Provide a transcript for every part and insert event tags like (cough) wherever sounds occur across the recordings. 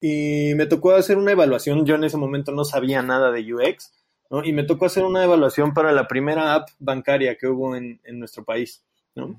y me tocó hacer una evaluación. Yo en ese momento no sabía nada de UX, ¿no? Y me tocó hacer una evaluación para la primera app bancaria que hubo en, en nuestro país, ¿no?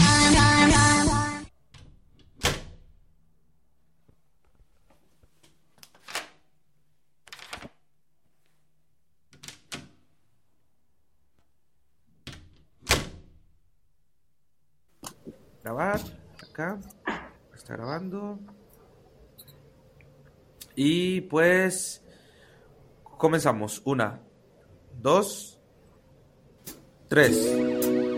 Grabar acá. Está grabando. Y pues comenzamos. Una, dos, tres.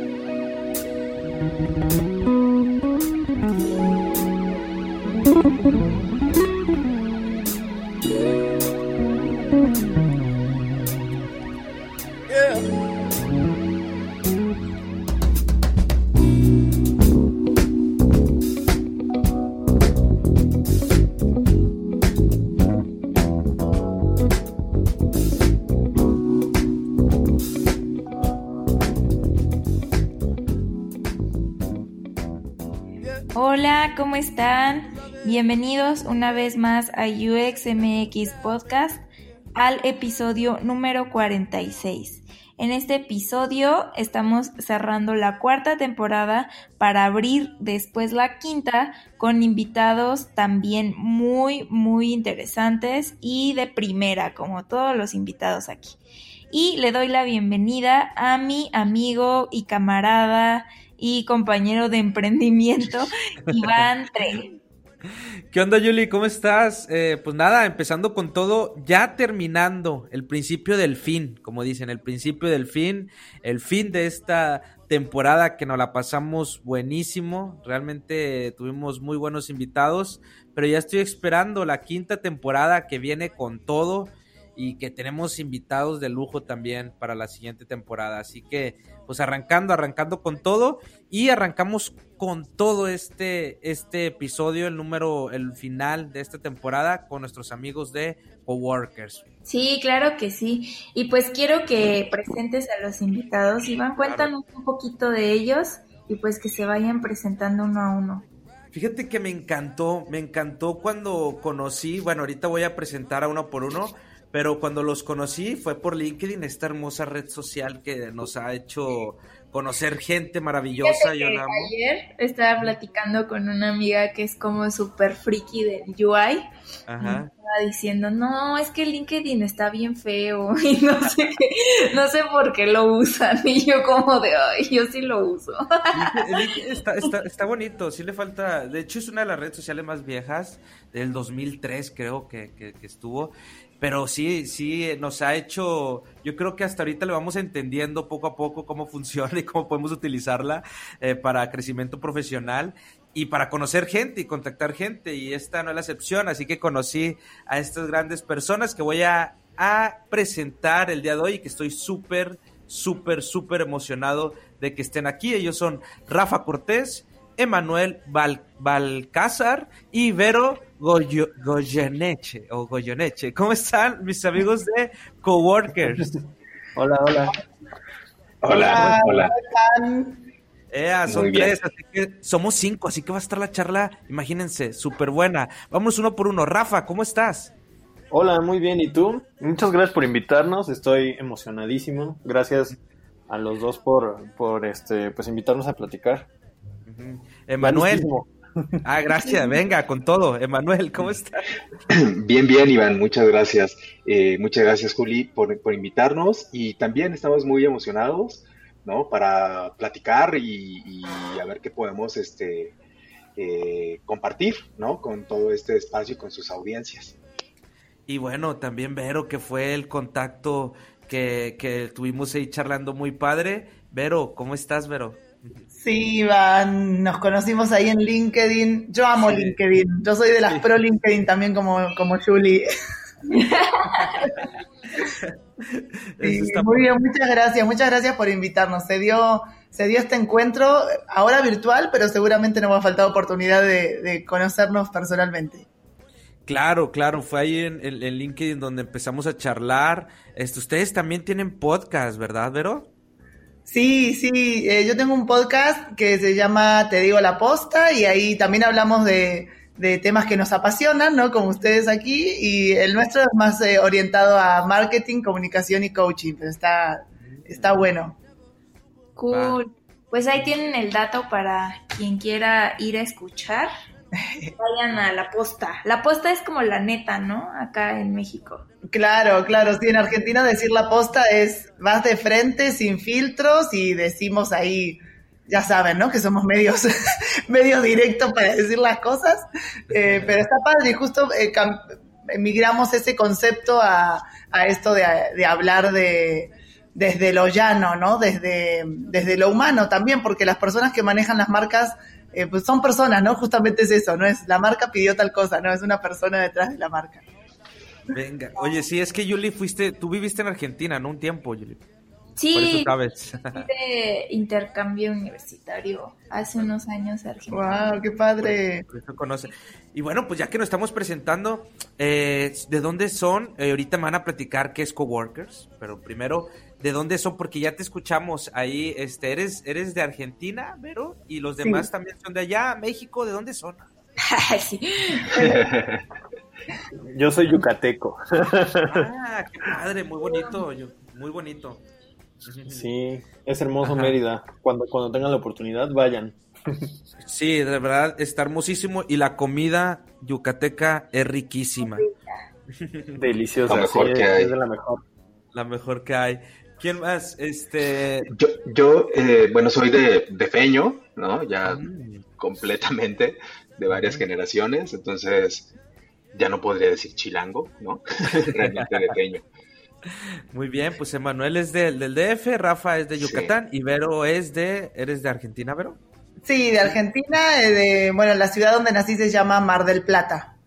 Bienvenidos una vez más a UXMX Podcast al episodio número 46. En este episodio estamos cerrando la cuarta temporada para abrir después la quinta con invitados también muy, muy interesantes y de primera, como todos los invitados aquí. Y le doy la bienvenida a mi amigo y camarada y compañero de emprendimiento, (laughs) Iván Tre. ¿Qué onda, Yuli? ¿Cómo estás? Eh, pues nada, empezando con todo, ya terminando el principio del fin, como dicen, el principio del fin, el fin de esta temporada que nos la pasamos buenísimo, realmente tuvimos muy buenos invitados, pero ya estoy esperando la quinta temporada que viene con todo y que tenemos invitados de lujo también para la siguiente temporada. Así que, pues arrancando, arrancando con todo y arrancamos con todo este, este episodio, el número, el final de esta temporada con nuestros amigos de Coworkers. Sí, claro que sí. Y pues quiero que presentes a los invitados. Iván, cuéntanos un poquito de ellos y pues que se vayan presentando uno a uno. Fíjate que me encantó, me encantó cuando conocí, bueno, ahorita voy a presentar a uno por uno, pero cuando los conocí fue por LinkedIn, esta hermosa red social que nos ha hecho conocer gente maravillosa. Yo ayer estaba platicando con una amiga que es como súper friki del UI. Ajá. estaba diciendo, no, es que LinkedIn está bien feo (laughs) y no sé no sé por qué lo usan. Y yo como de, ay, yo sí lo uso. está, (laughs) está, está, bonito, sí le falta, de hecho es una de las redes sociales más viejas del 2003 creo que, que, que estuvo pero sí, sí, nos ha hecho, yo creo que hasta ahorita le vamos entendiendo poco a poco cómo (laughs) funciona y cómo podemos utilizarla eh, para crecimiento profesional y para conocer gente y contactar gente. Y esta no es la excepción, así que conocí a estas grandes personas que voy a, a presentar el día de hoy y que estoy súper, súper, súper emocionado de que estén aquí. Ellos son Rafa Cortés, Emanuel Balcázar y Vero Goyeneche o Goyeneche. ¿Cómo están mis amigos de Coworkers? Hola, hola. Hola, hola. hola. son tres, así que somos cinco, así que va a estar la charla, imagínense, súper buena. Vamos uno por uno. Rafa, ¿cómo estás? Hola, muy bien. ¿Y tú? Muchas gracias por invitarnos. Estoy emocionadísimo. Gracias a los dos por, por este, pues invitarnos a platicar. Emanuel. (laughs) Ah, gracias, venga, con todo. Emanuel, ¿cómo estás? (clears throat) Bien, bien, Iván, muchas gracias. Eh, muchas gracias, Juli, por, invitarnos y también estamos muy emocionados, ¿no? Para platicar y, a ver qué podemos este, eh, compartir, ¿no? Con todo este espacio y con sus audiencias. Y bueno, también Vero, que fue el contacto que, que tuvimos ahí charlando muy padre. Vero, ¿cómo estás, Vero? Sí, Iván, nos conocimos ahí en LinkedIn. Yo amo LinkedIn. Yo soy de las pro LinkedIn también como, como Julie. (laughs) muy bien, muchas gracias, muchas gracias por invitarnos. Se dio, se dio este encuentro, ahora virtual, pero seguramente no va a faltar oportunidad de, conocernos personalmente. Claro, claro, fue ahí en, en, LinkedIn donde empezamos a charlar. Este, ustedes también tienen podcast, ¿verdad, Vero? Sí, sí, eh, yo tengo un podcast que se llama Te digo la posta y ahí también hablamos de, de temas que nos apasionan, ¿no? Como ustedes aquí, y el nuestro es más eh, orientado a marketing, comunicación y coaching, pero está, está bueno. Cool. Pues ahí tienen el dato para quien quiera ir a escuchar. (laughs) Vayan a la posta. La posta es como la neta, ¿no? Acá en México. Claro, claro. Sí, en Argentina decir la posta es más de frente, sin filtros y decimos ahí ya saben, ¿no? Que somos medios, (laughs) medio directos para decir las cosas, eh, pero está padre y justo eh, migramos ese concepto a, a esto de, de, hablar de desde lo llano, ¿no? Desde, desde lo humano también, porque las personas que manejan las marcas, eh, pues son personas, ¿no? Justamente es eso, ¿no? Es la marca pidió tal cosa, ¿no? Es una persona detrás de la marca. Venga, oye, sí, es que Yuli fuiste, tú viviste en Argentina, ¿no? Un tiempo, Yuli. Sí, de intercambio universitario hace unos años Argentina. ¡Wow! ¡Qué padre! conoce. Y bueno, pues ya que nos estamos presentando, eh, ¿de dónde son? Eh, ahorita me van a platicar qué es Coworkers, pero primero, ¿de dónde son? Porque ya te escuchamos ahí, este, eres, eres de Argentina, Vero, y los demás también son de allá, México, ¿de dónde son? (laughs) sí. (laughs) Yo soy yucateco. ah, qué padre, muy bonito, muy bonito. Sí, es hermoso Mérida. Cuando, cuando tengan la oportunidad, vayan. Sí, de verdad, está hermosísimo y la comida yucateca es riquísima. (laughs) Deliciosa. La mejor que hay. Es de la mejor. La mejor que hay. ¿Quién más? Este... Yo, yo eh, bueno, soy de, de, Feño, ¿no? Ya mm. completamente, de varias generaciones, entonces ya no podría decir chilango, ¿no? (laughs) Realmente de Feño. Muy bien, pues Emanuel es del DF, Rafa es de Yucatán y Vero es de, ¿eres de Argentina, Vero? Sí, de Argentina, eh, de, bueno, la ciudad donde nací se llama Mar del Plata.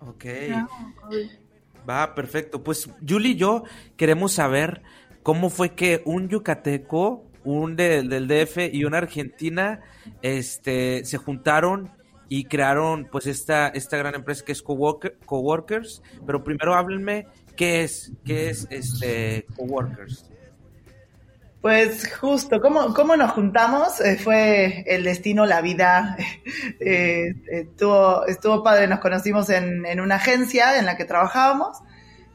Ok. Ah, Va, perfecto. Pues Julie y yo queremos saber cómo fue que un yucateco, un del DF y una argentina, este, se juntaron y crearon pues esta, esta gran empresa que es Coworkers. Pero primero háblenme ¿Qué es, qué es este Coworkers? Pues justo, ¿cómo, cómo nos juntamos? Eh, fue el destino, la vida. (laughs) Eh, estuvo, estuvo padre, nos conocimos en, en, una agencia en la que trabajábamos.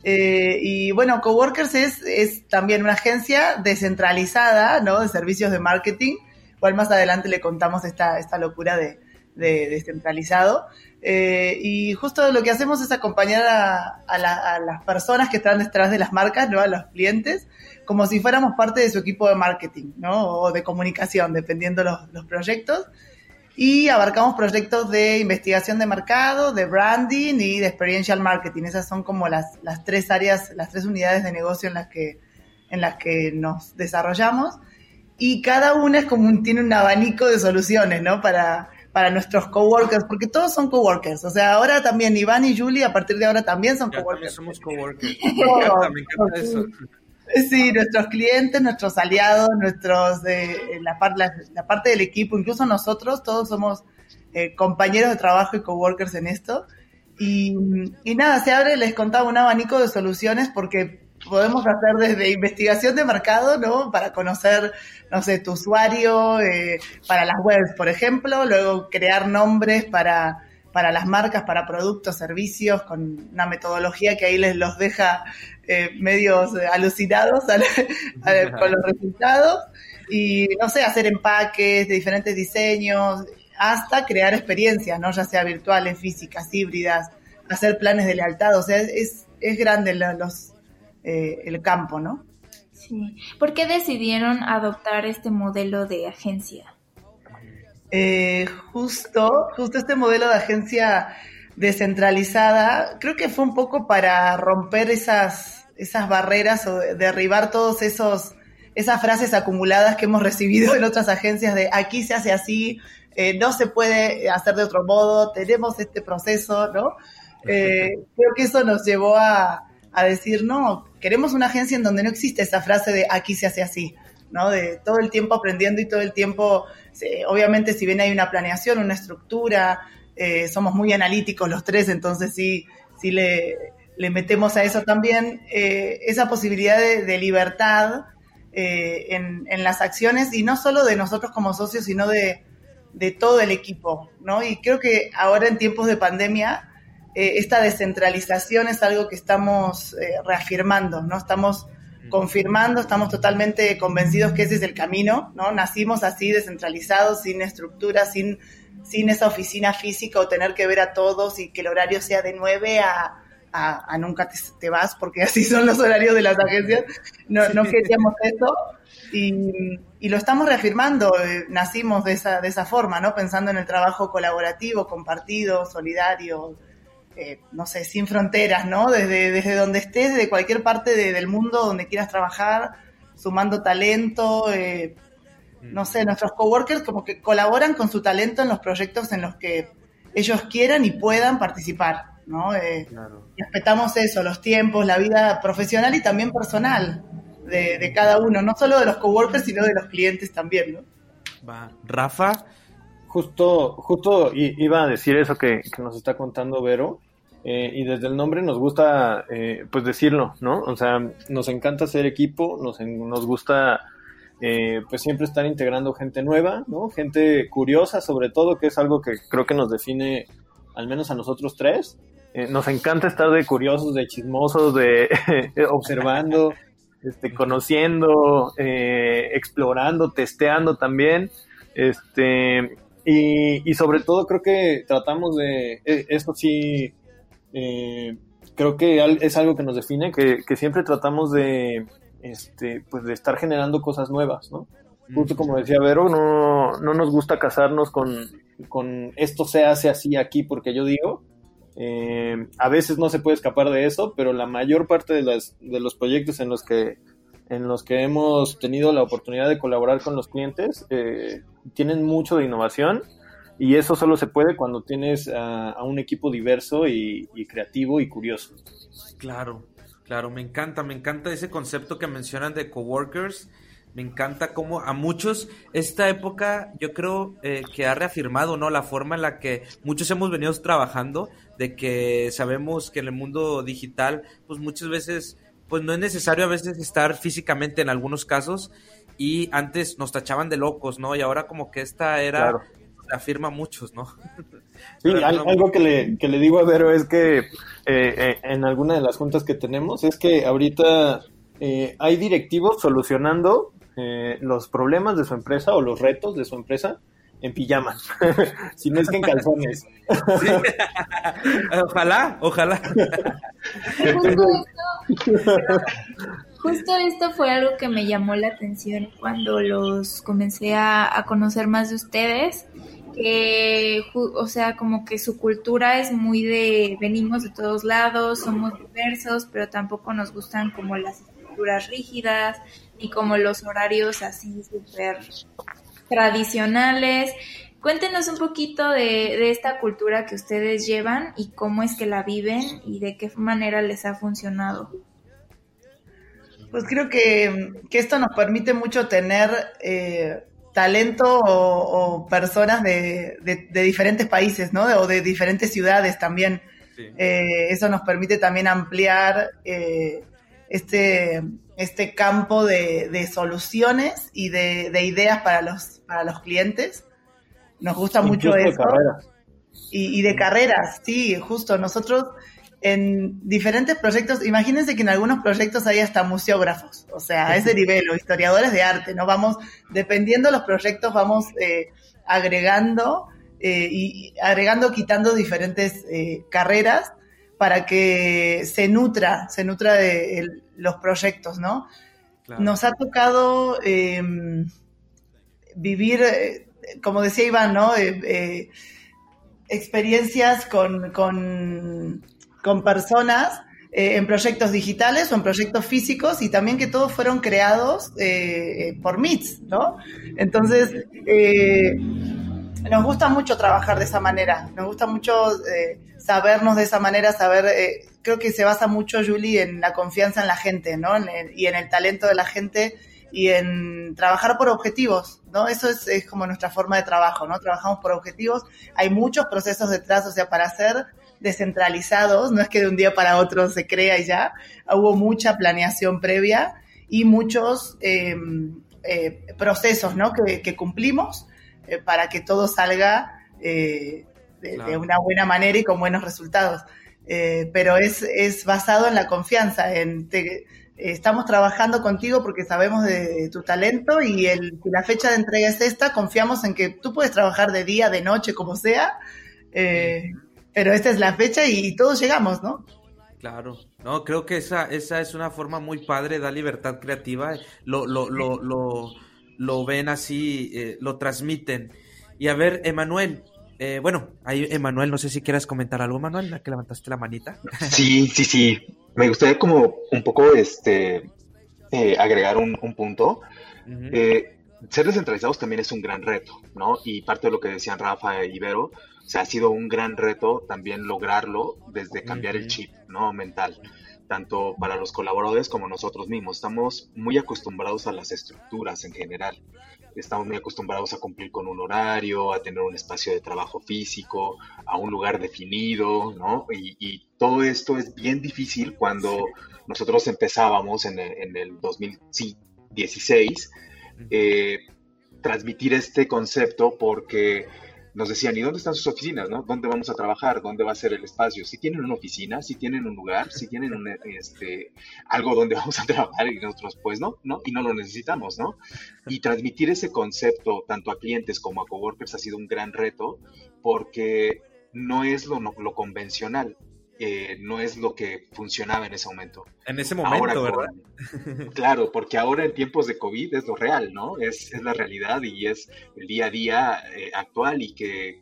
Eh, y bueno, Coworkers es, es también una agencia descentralizada, ¿no? De servicios de marketing. Igual más adelante le contamos esta, esta locura de, de descentralizado. Eh, y justo lo que hacemos es acompañar a, las personas que están detrás de las marcas, ¿no? a los clientes, como si fuéramos parte de su equipo de marketing ¿no? o de comunicación, dependiendo los, los proyectos. Y abarcamos proyectos de investigación de mercado, de branding y de experiential marketing. Esas son como las, las tres áreas, las tres unidades de negocio en las que, en las que nos desarrollamos. Y cada una es como un, tiene un abanico de soluciones, ¿no? Para, para nuestros coworkers, porque todos son coworkers. O sea, ahora también Iván y Julie a partir de ahora también son coworkers. somos coworkers. (laughs) me encanta, me encanta eso. Sí, nuestros clientes, nuestros aliados, nuestros eh, la, la, parte del equipo, incluso nosotros, todos somos eh, compañeros de trabajo y coworkers en esto. Y, y nada, se abre, les contaba un abanico de soluciones porque podemos hacer desde investigación de mercado, ¿no? Para conocer, no sé, tu usuario, eh, para las webs, por ejemplo, luego crear nombres para, para las marcas, para productos, servicios, con una metodología que ahí les los deja eh, medios alucinados (laughs) con los resultados, y, no sé, hacer empaques de diferentes diseños, hasta crear experiencias, ¿no? Ya sea virtuales, físicas, híbridas, hacer planes de lealtad, o sea, es, es grande los eh, el campo, ¿no? Sí. ¿Por qué decidieron adoptar este modelo de agencia? Eh, justo, justo este modelo de agencia descentralizada, creo que fue un poco para romper esas, esas barreras o derribar todos esos esas frases acumuladas que hemos recibido en otras agencias de aquí se hace así, eh, no se puede hacer de otro modo, tenemos este proceso, ¿no? Eh, creo que eso nos llevó a, a decir, no, queremos una agencia en donde no existe esa frase de aquí se hace así, ¿no? De todo el tiempo aprendiendo y todo el tiempo, obviamente si bien hay una planeación, una estructura, eh, somos muy analíticos los tres, entonces sí, sí le, le metemos a eso también eh, esa posibilidad de, libertad eh, en, en, las acciones y no solo de nosotros como socios, sino de, de todo el equipo, ¿no? Y creo que ahora en tiempos de pandemia eh, esta descentralización es algo que estamos reafirmando, ¿no? Estamos confirmando, estamos totalmente convencidos que ese es el camino, ¿no? Nacimos así, descentralizados, sin estructura, sin, sin esa oficina física o tener que ver a todos y que el horario sea de 9 a, a, nunca te, vas, porque (laughs) así son los horarios de las agencias. No, no queríamos eso. Y, y, lo estamos reafirmando, eh, nacimos de esa, de esa forma, ¿no? Pensando en el trabajo colaborativo, compartido, solidario, eh, no sé, sin fronteras, ¿no? Desde, desde donde estés, de cualquier parte del mundo donde quieras trabajar, sumando talento, eh, no sé, nuestros coworkers como que colaboran con su talento en los proyectos en los que ellos quieran y puedan participar, ¿no? Eh, respetamos eso, los tiempos, la vida profesional y también personal de, cada uno, no solo de los coworkers, sino de los clientes también, ¿no? Va. Rafa. Justo, justo iba a decir eso que, que nos está contando Vero. Eh, y desde el nombre nos gusta eh, pues decirlo, ¿no? O sea, nos encanta ser equipo, nos, nos gusta eh, pues siempre estar integrando gente nueva, ¿no? Gente curiosa sobre todo, que es algo que creo que nos define al menos a nosotros tres. Nos encanta estar de curiosos, de chismosos, de (laughs) observando, este, conociendo, explorando, testeando también. Este, y, y, sobre todo creo que tratamos de, esto sí, eh, creo que es algo que nos define, que, siempre tratamos de, este, pues de estar generando cosas nuevas, ¿no? Justo como decía Vero, no, no nos gusta casarnos con, con esto se hace así aquí porque yo digo. Eh, a veces no se puede escapar de eso, pero la mayor parte de, las, de los proyectos en los que hemos tenido la oportunidad de colaborar con los clientes eh, tienen mucho de innovación y eso solo se puede cuando tienes a, un equipo diverso y, creativo y curioso. Claro, claro, me encanta, me encanta ese concepto que mencionan de coworkers. Me encanta cómo a muchos esta época yo creo eh, que ha reafirmado no la forma en la que muchos hemos venido trabajando, de que sabemos que en el mundo digital pues muchas veces pues no es necesario a veces estar físicamente en algunos casos y antes nos tachaban de locos, ¿no? Y ahora como que esta era afirma muchos, ¿no? (laughs) Sí, algo que le, que le digo a Vero es que eh, eh, en alguna de las juntas que tenemos es que ahorita eh, hay directivos solucionando los problemas de su empresa o los retos de su empresa en pijama, (laughs) si no es que en calzones. (laughs) ojalá, ojalá. Justo esto, fue algo que me llamó la atención cuando los comencé a conocer más de ustedes que, o sea, como que su cultura es muy de, venimos de todos lados, somos diversos, pero tampoco nos gustan como las estructuras rígidas, ni como los horarios así súper tradicionales. Cuéntenos un poquito de, de, esta cultura que ustedes llevan y cómo es que la viven y de qué manera les ha funcionado. Pues creo que, que esto nos permite mucho tener eh, talento o, personas de, diferentes países, ¿no? O de diferentes ciudades también. Eh, eso nos permite también ampliar eh, este, este campo de, soluciones y de, ideas para los, para los clientes. Nos gusta mucho eso. Y, y de carreras, sí, justo. Nosotros en diferentes proyectos, imagínense que en algunos proyectos hay hasta museógrafos, o sea, a ese nivel, o historiadores de arte, ¿no? Vamos, dependiendo de los proyectos, vamos eh, agregando eh, y agregando, quitando diferentes eh, carreras para que se nutra, se nutra de los proyectos, ¿no? Nos ha tocado em, vivir, como decía Iván, ¿no? experiencias con, con con personas eh, en proyectos digitales o en proyectos físicos y también que todos fueron creados eh, por MITS, ¿no? Entonces, eh, nos gusta mucho trabajar de esa manera, nos gusta mucho sabernos de esa manera, saber, creo que se basa mucho, Julie, en la confianza en la gente, ¿no? y en el talento de la gente y en trabajar por objetivos, ¿no? Eso es, es, como nuestra forma de trabajo, ¿no? Trabajamos por objetivos, hay muchos procesos detrás, o sea, para hacer descentralizados, no es que de un día para otro se crea y ya, hubo mucha planeación previa y muchos em, eh, procesos ¿no? que, cumplimos eh, para que todo salga eh, de, una buena manera y con buenos resultados. pero es, es, basado en la confianza, en estamos trabajando contigo porque sabemos de, tu talento y el, la fecha de entrega es esta, confiamos en que tú puedes trabajar de día, de noche, como sea, pero esta es la fecha y todos llegamos, ¿no? Claro, no, creo que esa, esa es una forma muy padre, da libertad creativa, lo, lo, lo, lo, lo ven así, eh, lo transmiten. Y a ver, Emanuel, eh, bueno, ahí Emanuel, no sé si quieras comentar algo, Manuel, la que levantaste la manita. (laughs) Sí, sí, sí, me gustaría como un poco este eh, agregar un, punto. ser descentralizados también es un gran reto, ¿no? Y parte de lo que decían Rafa y Ibero, o sea, ha sido un gran reto también lograrlo desde cambiar el chip, ¿no? Mental, tanto para los colaboradores como nosotros mismos. Estamos muy acostumbrados a las estructuras en general. Estamos muy acostumbrados a cumplir con un horario, a tener un espacio de trabajo físico, a un lugar definido, ¿no? Y, todo esto es bien difícil cuando nosotros empezábamos en el, en el 2016, eh, transmitir este concepto porque nos decían, ¿y dónde están sus oficinas? ¿no? ¿Dónde vamos a trabajar? ¿Dónde va a ser el espacio? Si tienen una oficina, si tienen un lugar, si tienen un, este, algo donde (laughs) vamos a trabajar y nosotros pues no, ¿no? Y no lo necesitamos, ¿no? Y transmitir ese concepto tanto a clientes como a coworkers ha sido un gran reto porque no es lo, lo convencional. Eh, no es lo que funcionaba en ese momento. En ese momento, ¿verdad? (laughs) claro, porque ahora en tiempos de COVID es lo real, ¿no? Es, es la realidad y es el día a día eh, actual y que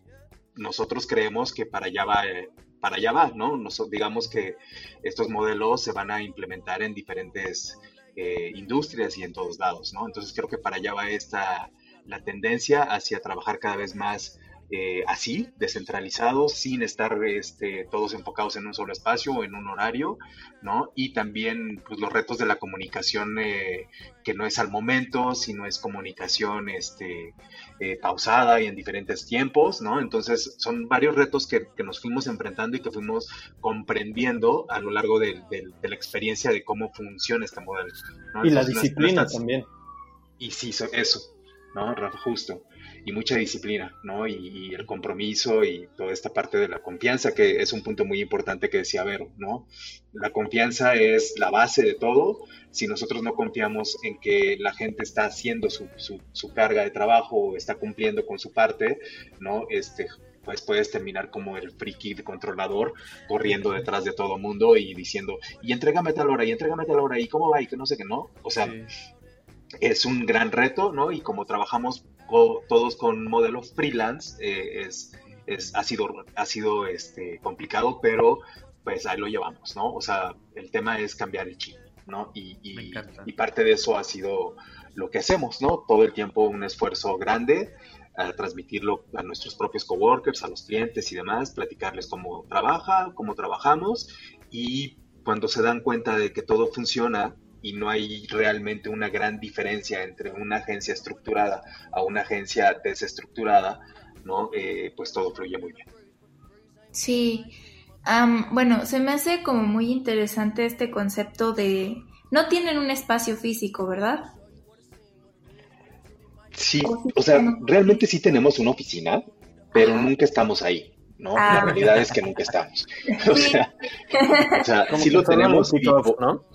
nosotros creemos que para allá va, eh, para allá va, ¿no? digamos que estos modelos se van a implementar en diferentes industrias y en todos lados, ¿no? Entonces creo que para allá va esta, la tendencia hacia trabajar cada vez más eh, así, descentralizados, sin estar este, todos enfocados en un solo espacio o en un horario, ¿no? Y también pues, los retos de la comunicación eh, que no es al momento, sino es comunicación este, eh, pausada y en diferentes tiempos, ¿no? Entonces son varios retos que, nos fuimos enfrentando y que fuimos comprendiendo a lo largo de, la experiencia de cómo funciona este modelo. Y la disciplina también. Y sí, eso, ¿no? Rafa, justo y mucha disciplina, ¿no? Y, el compromiso y toda esta parte de la confianza, que es un punto muy importante que decía Vero, ¿no? La confianza es la base de todo. Si nosotros no confiamos en que la gente está haciendo su, su, carga de trabajo o está cumpliendo con su parte, ¿no? Este, pues puedes terminar como el friki controlador corriendo detrás de todo mundo y diciendo, y entrégame tal hora, y entrégame tal hora, y cómo va, y que no sé qué, ¿no? O sea, es un gran reto, ¿no? Y como trabajamos todos con modelos freelance, eh, es, es, ha sido, ha sido este, complicado, pero pues ahí lo llevamos, ¿no? O sea, el tema es cambiar el chip, ¿no? Y, y, parte de eso ha sido lo que hacemos, ¿no? Todo el tiempo un esfuerzo grande a transmitirlo a nuestros propios coworkers, a los clientes y demás, platicarles cómo trabaja, cómo trabajamos y cuando se dan cuenta de que todo funciona, y no hay realmente una gran diferencia entre una agencia estructurada a una agencia desestructurada, ¿no? Eh, pues todo fluye muy bien. Sí, bueno, se me hace como muy interesante este concepto de... No tienen un espacio físico, ¿verdad? Sí, o sea, realmente sí tenemos una oficina, pero nunca estamos ahí. ¿no? La ah. realidad es que nunca estamos. o (laughs) sea, o sea sí lo tenemos, ¿no?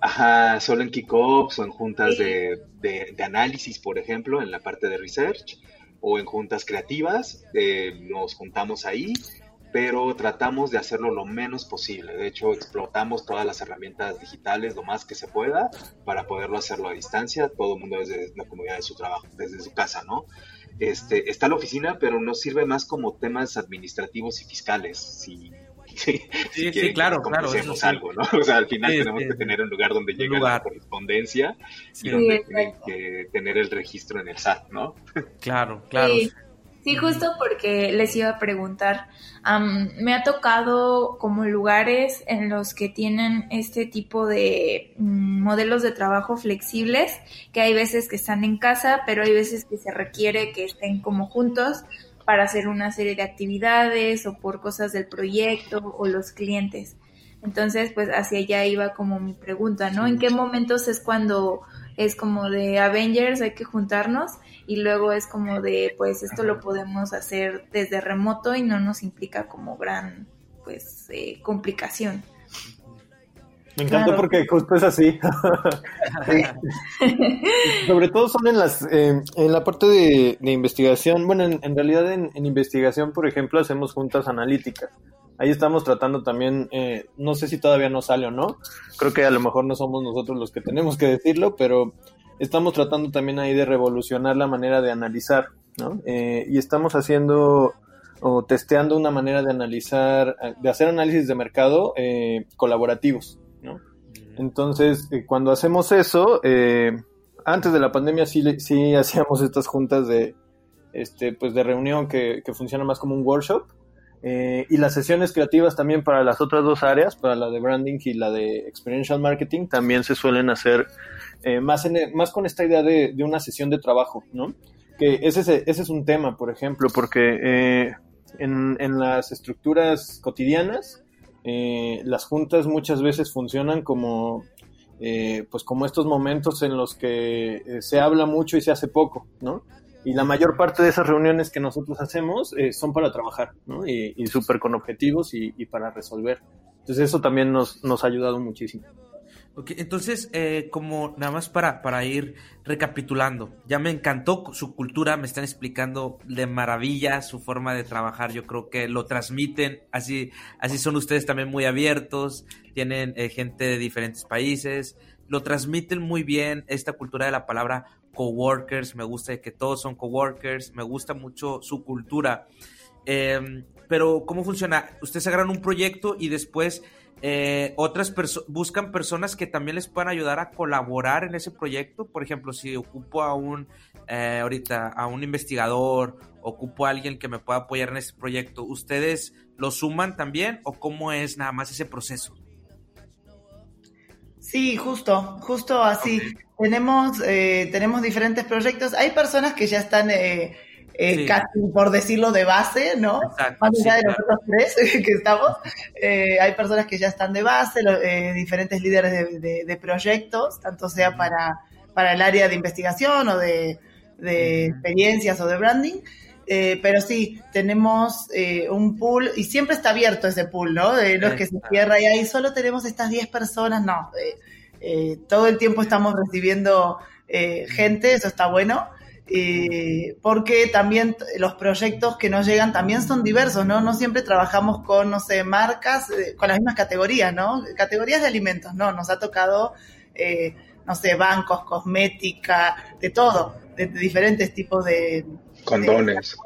Ajá, solo en kickoffs o en juntas de, análisis, por ejemplo, en la parte de research, o en juntas creativas, eh, nos juntamos ahí, pero tratamos de hacerlo lo menos posible. De hecho, explotamos todas las herramientas digitales lo más que se pueda para poderlo hacerlo a distancia, todo el mundo desde la comunidad de su trabajo, desde su casa, ¿no? Este, está la oficina, pero nos sirve más como temas administrativos y fiscales. Si Sí, sí, claro, claro. algo, ¿no? O sea, al final tenemos que tener un lugar donde llegue la correspondencia y donde tienen que tener el registro en el SAT, ¿no? (laughs) Claro, claro. Sí, justo porque les iba a preguntar, me ha tocado como lugares en los que tienen este tipo de mm, modelos de trabajo flexibles, que hay veces que están en casa, pero hay veces que se requiere que estén como juntos para hacer una serie de actividades o por cosas del proyecto o los clientes. Entonces, pues hacia allá iba como mi pregunta, ¿no? ¿En qué momentos es cuando es como de Avengers, hay que juntarnos? y luego es como de, pues esto lo podemos hacer desde remoto y no nos implica como gran, pues, eh, complicación. Me encanta porque justo es así. (laughs) Sobre todo son en las eh, en la parte de, investigación. Bueno, en, realidad en, investigación, por ejemplo, hacemos juntas analíticas. Ahí estamos tratando también, eh, no sé si todavía no sale o no. Creo que a lo mejor no somos nosotros los que tenemos que decirlo, pero estamos tratando también ahí de revolucionar la manera de analizar, ¿no? Eh, y estamos haciendo o testeando una manera de analizar, de hacer análisis de mercado eh, colaborativos. Entonces, eh, cuando hacemos eso, antes de la pandemia sí, sí (laughs) hacíamos estas juntas de, este, pues de reunión que, que funciona más como un workshop, y las sesiones creativas también para las otras dos áreas, para la de branding y la de experiential marketing, también se suelen hacer eh, más, más con esta idea de, una sesión de trabajo, ¿no? Que ese, ese es un tema, por ejemplo, porque eh, en, las estructuras cotidianas, eh, las juntas muchas veces funcionan como, pues como estos momentos en los que se habla mucho y se hace poco, ¿no? Y la mayor parte de esas reuniones que nosotros hacemos son para trabajar, ¿no? Y, y súper con objetivos y, y, para resolver. Entonces eso también nos, nos ha ayudado muchísimo. Ok, entonces, eh, como nada más para, para ir recapitulando, ya me encantó su cultura, me están explicando de maravilla su forma de trabajar, yo creo que lo transmiten, así, así son ustedes también muy abiertos, tienen eh, gente de diferentes países, lo transmiten muy bien esta cultura de la palabra coworkers, me gusta que todos son coworkers, me gusta mucho su cultura. Em, pero, ¿cómo funciona? Ustedes agarran un proyecto y después eh, otras personas buscan personas que también les puedan ayudar a colaborar en ese proyecto. Por ejemplo, si ocupo a un eh, ahorita a un investigador, ocupo a alguien que me pueda apoyar en ese proyecto, ¿ustedes lo suman también o cómo es nada más ese proceso? Sí, justo, justo así. Tenemos, eh, tenemos diferentes proyectos. Hay personas que ya están eh, casi por decirlo de base, ¿no? Más allá de los otros tres (laughs) que estamos, eh, hay personas que ya están de base, eh, diferentes líderes de, proyectos, tanto sea para, para el área de investigación o de, experiencias o de branding. pero sí, tenemos un pool y siempre está abierto ese pool, ¿no? De los que se cierra y ahí solo tenemos estas 10 personas, no. todo el tiempo estamos recibiendo gente, eso está bueno. Eh, porque también los proyectos que nos llegan también son diversos, ¿no? No siempre trabajamos con, no sé, marcas, eh, con las mismas categorías, ¿no? Categorías de alimentos, ¿no? Nos ha tocado, eh, no sé, bancos, cosmética, de todo, de, diferentes tipos de... Condones.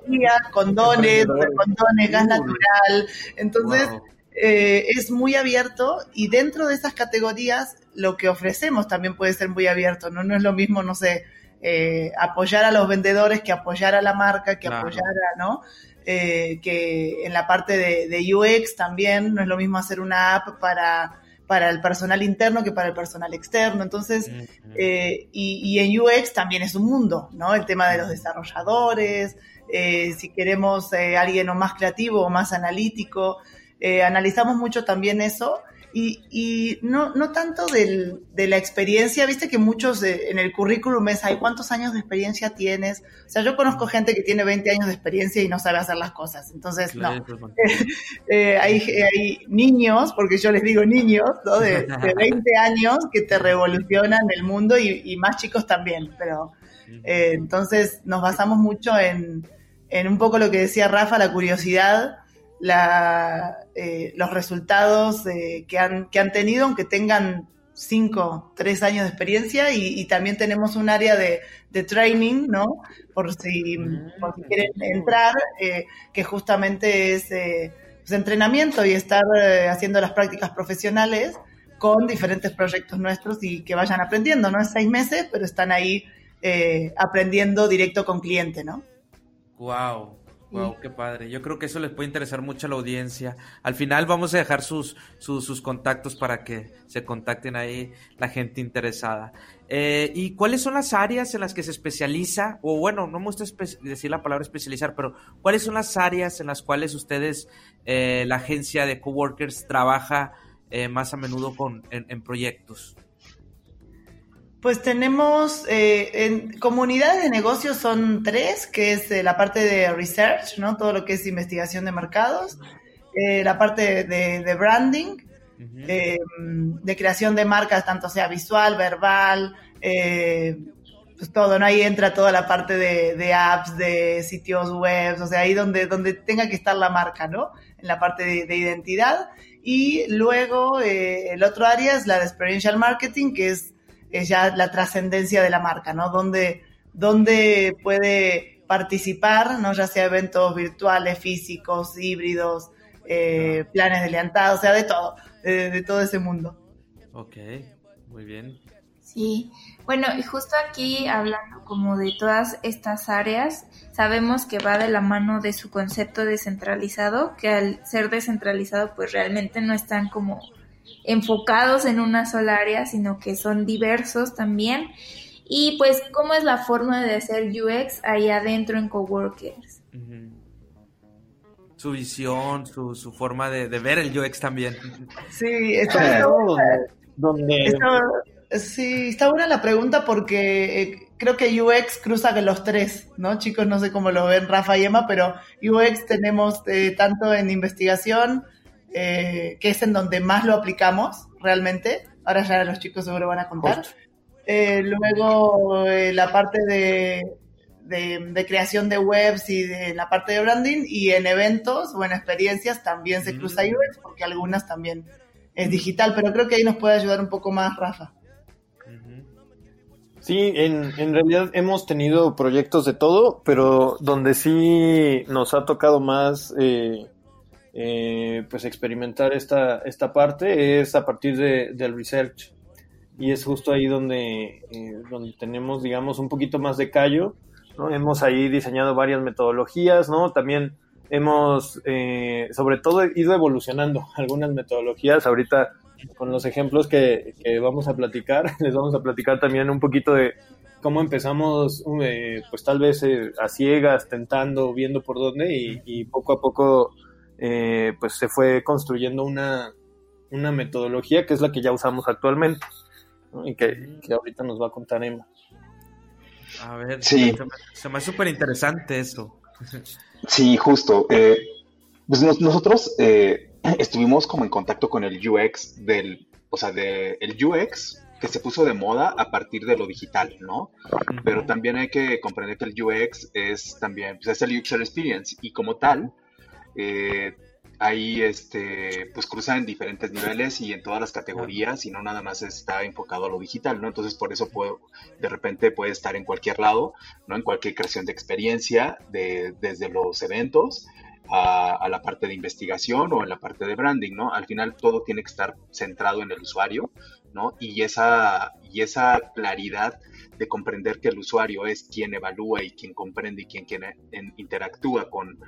condones, condones, gas natural. Entonces, es muy abierto y dentro de esas categorías lo que ofrecemos también puede ser muy abierto, ¿no? No es lo mismo, no sé, eh, apoyar a los vendedores, que apoyar a la marca, que apoyar a, ¿no? Eh, que en la parte de, UX también no es lo mismo hacer una app para, para el personal interno que para el personal externo. Entonces, eh, y, en UX también es un mundo, ¿no? El tema de los desarrolladores, si queremos alguien o más creativo o más analítico, analizamos mucho también eso y, y no, no tanto del, de la experiencia, viste que muchos en el currículum es, hay cuántos años de experiencia tienes. O sea, yo conozco gente que tiene 20 años de experiencia y no sabe hacer las cosas. Entonces, no. (laughs) eh, hay, hay, niños, porque yo les digo niños, ¿no? de, de 20 años que te revolucionan el mundo y, y más chicos también. Pero eh, entonces nos basamos mucho en, en un poco lo que decía Rafa, la curiosidad la, eh, los resultados eh, que, han, que han tenido, aunque tengan cinco, tres años de experiencia y, también tenemos un área de, de, training, ¿no? Por si, por si quieren entrar, eh, que justamente es pues, entrenamiento y estar eh, haciendo las prácticas profesionales con diferentes proyectos nuestros y que vayan aprendiendo, ¿no? Es seis meses, pero están ahí aprendiendo directo con cliente, ¿no? Wow. Wow, qué padre. Yo creo que eso les puede interesar mucho a la audiencia. Al final vamos a dejar sus, sus, contactos para que se contacten ahí la gente interesada. Eh, ¿Y cuáles son las áreas en las que se especializa? O bueno, no me gusta decir la palabra especializar, pero ¿cuáles son las áreas en las cuales ustedes, eh, la agencia de coworkers, trabaja eh, más a menudo con, en proyectos? Pues tenemos, eh, en comunidades de negocios son tres, que es eh, la parte de research, ¿no? Todo lo que es investigación de mercados, eh, la parte de, branding, de creación de marcas, tanto sea visual, verbal, pues todo, ¿no? Ahí entra toda la parte de, apps, de sitios web, o sea, ahí donde, donde tenga que estar la marca, ¿no? En la parte de, de identidad. Y luego el otro área es la de experiential marketing, que es es ya la trascendencia de la marca, ¿no? Donde, donde puede participar, ¿no? Ya sea eventos virtuales, físicos, híbridos, eh, planes de lealtad, o sea, de todo, de, todo ese mundo. Ok, muy bien. Sí, bueno, y justo aquí hablando como de todas estas áreas, sabemos que va de la mano de su concepto descentralizado, que al ser descentralizado pues realmente no están como enfocados en una sola área, sino que son diversos también. Y pues, ¿cómo es la forma de hacer UX ahí adentro en Coworkers? Su visión, su, su forma de, ver el UX también. Sí, está, donde... sí, está buena la pregunta porque eh, creo que UX cruza de los tres, ¿no? Chicos, no sé cómo lo ven Rafa y Emma, pero UX tenemos eh, tanto en investigación, eh, que es en donde más lo aplicamos realmente. Ahora ya los chicos seguro van a contar. Eh, luego eh, la parte de, de, creación de webs y de la parte de branding y en eventos o en experiencias también se cruza mm. UX porque algunas también es digital, pero creo que ahí nos puede ayudar un poco más Rafa. Sí, en, en realidad hemos tenido proyectos de todo, pero donde sí nos ha tocado más eh, eh, pues experimentar esta, esta parte es a partir de, del research. Y es justo ahí donde, eh, donde tenemos digamos un poquito más de callo ¿no? hemos ahí diseñado varias metodologías no también hemos eh, sobre todo ido evolucionando (laughs) algunas metodologías. Ahorita con los ejemplos que, que, vamos a platicar (laughs) les vamos a platicar también un poquito de cómo empezamos pues tal vez a ciegas tentando viendo por dónde y, y poco a poco eh, pues se fue construyendo una, una, metodología que es la que ya usamos actualmente y que, ahorita nos va a contar Emma. A ver, sí. se, me, hace súper interesante eso. Sí, justo. Eh, pues nosotros eh, estuvimos como en contacto con el UX del, o sea, de el UX que se puso de moda a partir de lo digital, ¿no? Pero también hay que comprender que el UX es también, pues es el User Experience y como tal, eh, ahí este, pues cruza en diferentes niveles y en todas las categorías y no nada más está enfocado a lo digital, ¿no? Entonces por eso puedo, de repente puede estar en cualquier lado, ¿no? En cualquier creación de experiencia, de, desde los eventos a, la parte de investigación o en la parte de branding, ¿no? Al final todo tiene que estar centrado en el usuario, ¿no? Y esa, y esa claridad de comprender que el usuario es quien evalúa y quien comprende y quien, quien interactúa con,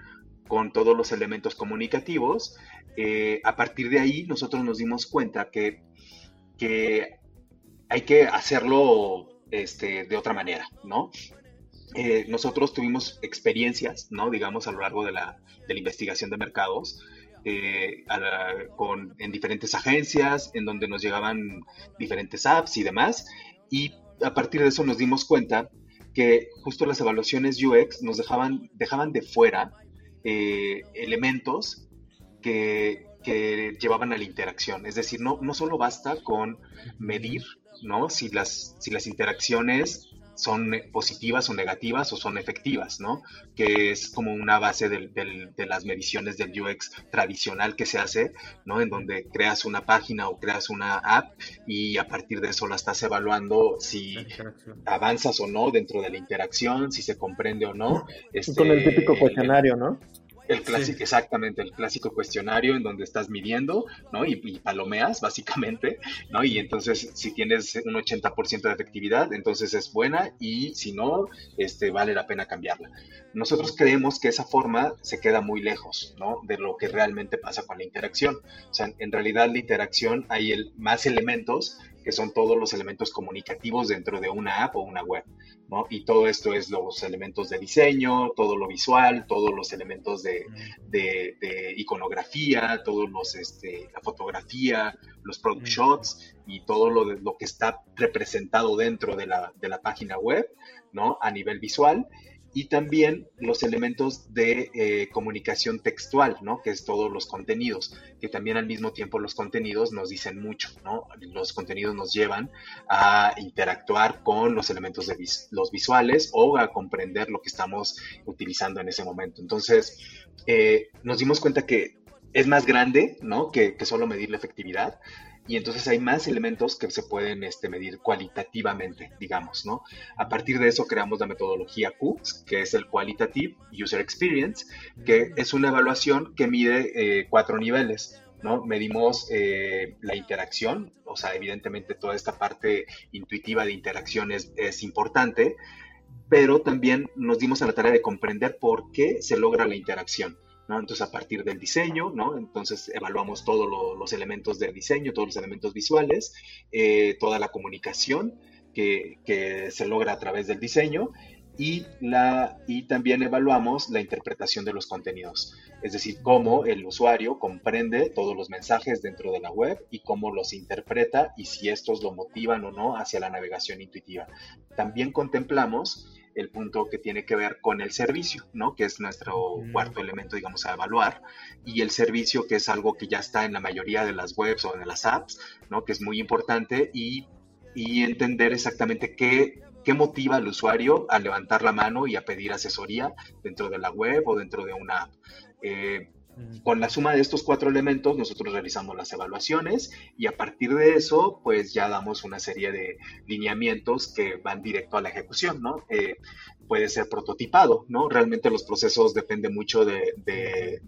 con todos los elementos comunicativos, eh, a partir de ahí nosotros nos dimos cuenta que, hay que hacerlo este, de otra manera, ¿no? Eh, nosotros tuvimos experiencias, ¿no? Digamos, a lo largo de la, investigación de mercados, eh, con, en diferentes agencias, en donde nos llegaban diferentes apps y demás, y a partir de eso nos dimos cuenta que justo las evaluaciones UX nos dejaban, dejaban de fuera eh, elementos que, llevaban a la interacción. Es decir, no, no solo basta con medir ¿no? si, las, si las interacciones son positivas o negativas o son efectivas, ¿no? Que es como una base de las mediciones del UX tradicional que se hace, ¿no? En donde creas una página o creas una app y a partir de eso la estás evaluando si avanzas o no dentro de la interacción, si se comprende o no. Con el típico cuestionario, ¿no? El clásico, exactamente, el clásico cuestionario en donde estás midiendo, ¿no? Y, palomeas, básicamente, ¿no? Y entonces, si tienes un 80% de efectividad, entonces es buena y si no, este, vale la pena cambiarla. Nosotros creemos que esa forma se queda muy lejos, ¿no? De lo que realmente pasa con la interacción. O sea, en realidad la interacción hay el, más elementos que son todos los elementos comunicativos dentro de una app o una web. ¿no? Y todo esto es los elementos de diseño, todo lo visual, todos los elementos de, de, iconografía, todos los, este, la fotografía, los product shots y todo lo, lo que está representado dentro de la, de la página web, ¿no? A nivel visual y también los elementos de eh, comunicación textual, ¿no? Que es todos los contenidos, que también al mismo tiempo los contenidos nos dicen mucho, ¿no? Los contenidos nos llevan a interactuar con los elementos de los visuales o a comprender lo que estamos utilizando en ese momento. Entonces, eh, nos dimos cuenta que es más grande, ¿no? Que solo medir la efectividad y entonces hay más elementos que se pueden este, medir cualitativamente, digamos, ¿no? A partir de eso creamos la metodología QUX, que es el Qualitative User Experience, que es una evaluación que mide eh, cuatro niveles. ¿no? Medimos eh, la interacción, o sea, evidentemente toda esta parte intuitiva de interacción es, es importante, pero también nos dimos a la tarea de comprender por qué se logra la interacción. Entonces, a partir del diseño, ¿no? Entonces, evaluamos todos los elementos del diseño, todos los elementos visuales, eh, toda la comunicación que, se logra a través del diseño y, la, y también evaluamos la interpretación de los contenidos, es decir, cómo el usuario comprende todos los mensajes dentro de la web y cómo los interpreta y si estos lo motivan o no hacia la navegación intuitiva. También contemplamos el punto que tiene que ver con el servicio, ¿no? Que es nuestro cuarto elemento, digamos, a evaluar. Y el servicio, que es algo que ya está en la mayoría de las webs o en las apps, ¿no? Que es muy importante y, entender exactamente qué, qué motiva al usuario a levantar la mano y a pedir asesoría dentro de la web o dentro de una app. Eh, con la suma de estos cuatro elementos, nosotros realizamos las evaluaciones y a partir de eso, pues ya damos una serie de lineamientos que van directo a la ejecución, ¿no? Eh, puede ser prototipado, ¿no? Realmente los procesos dependen mucho de,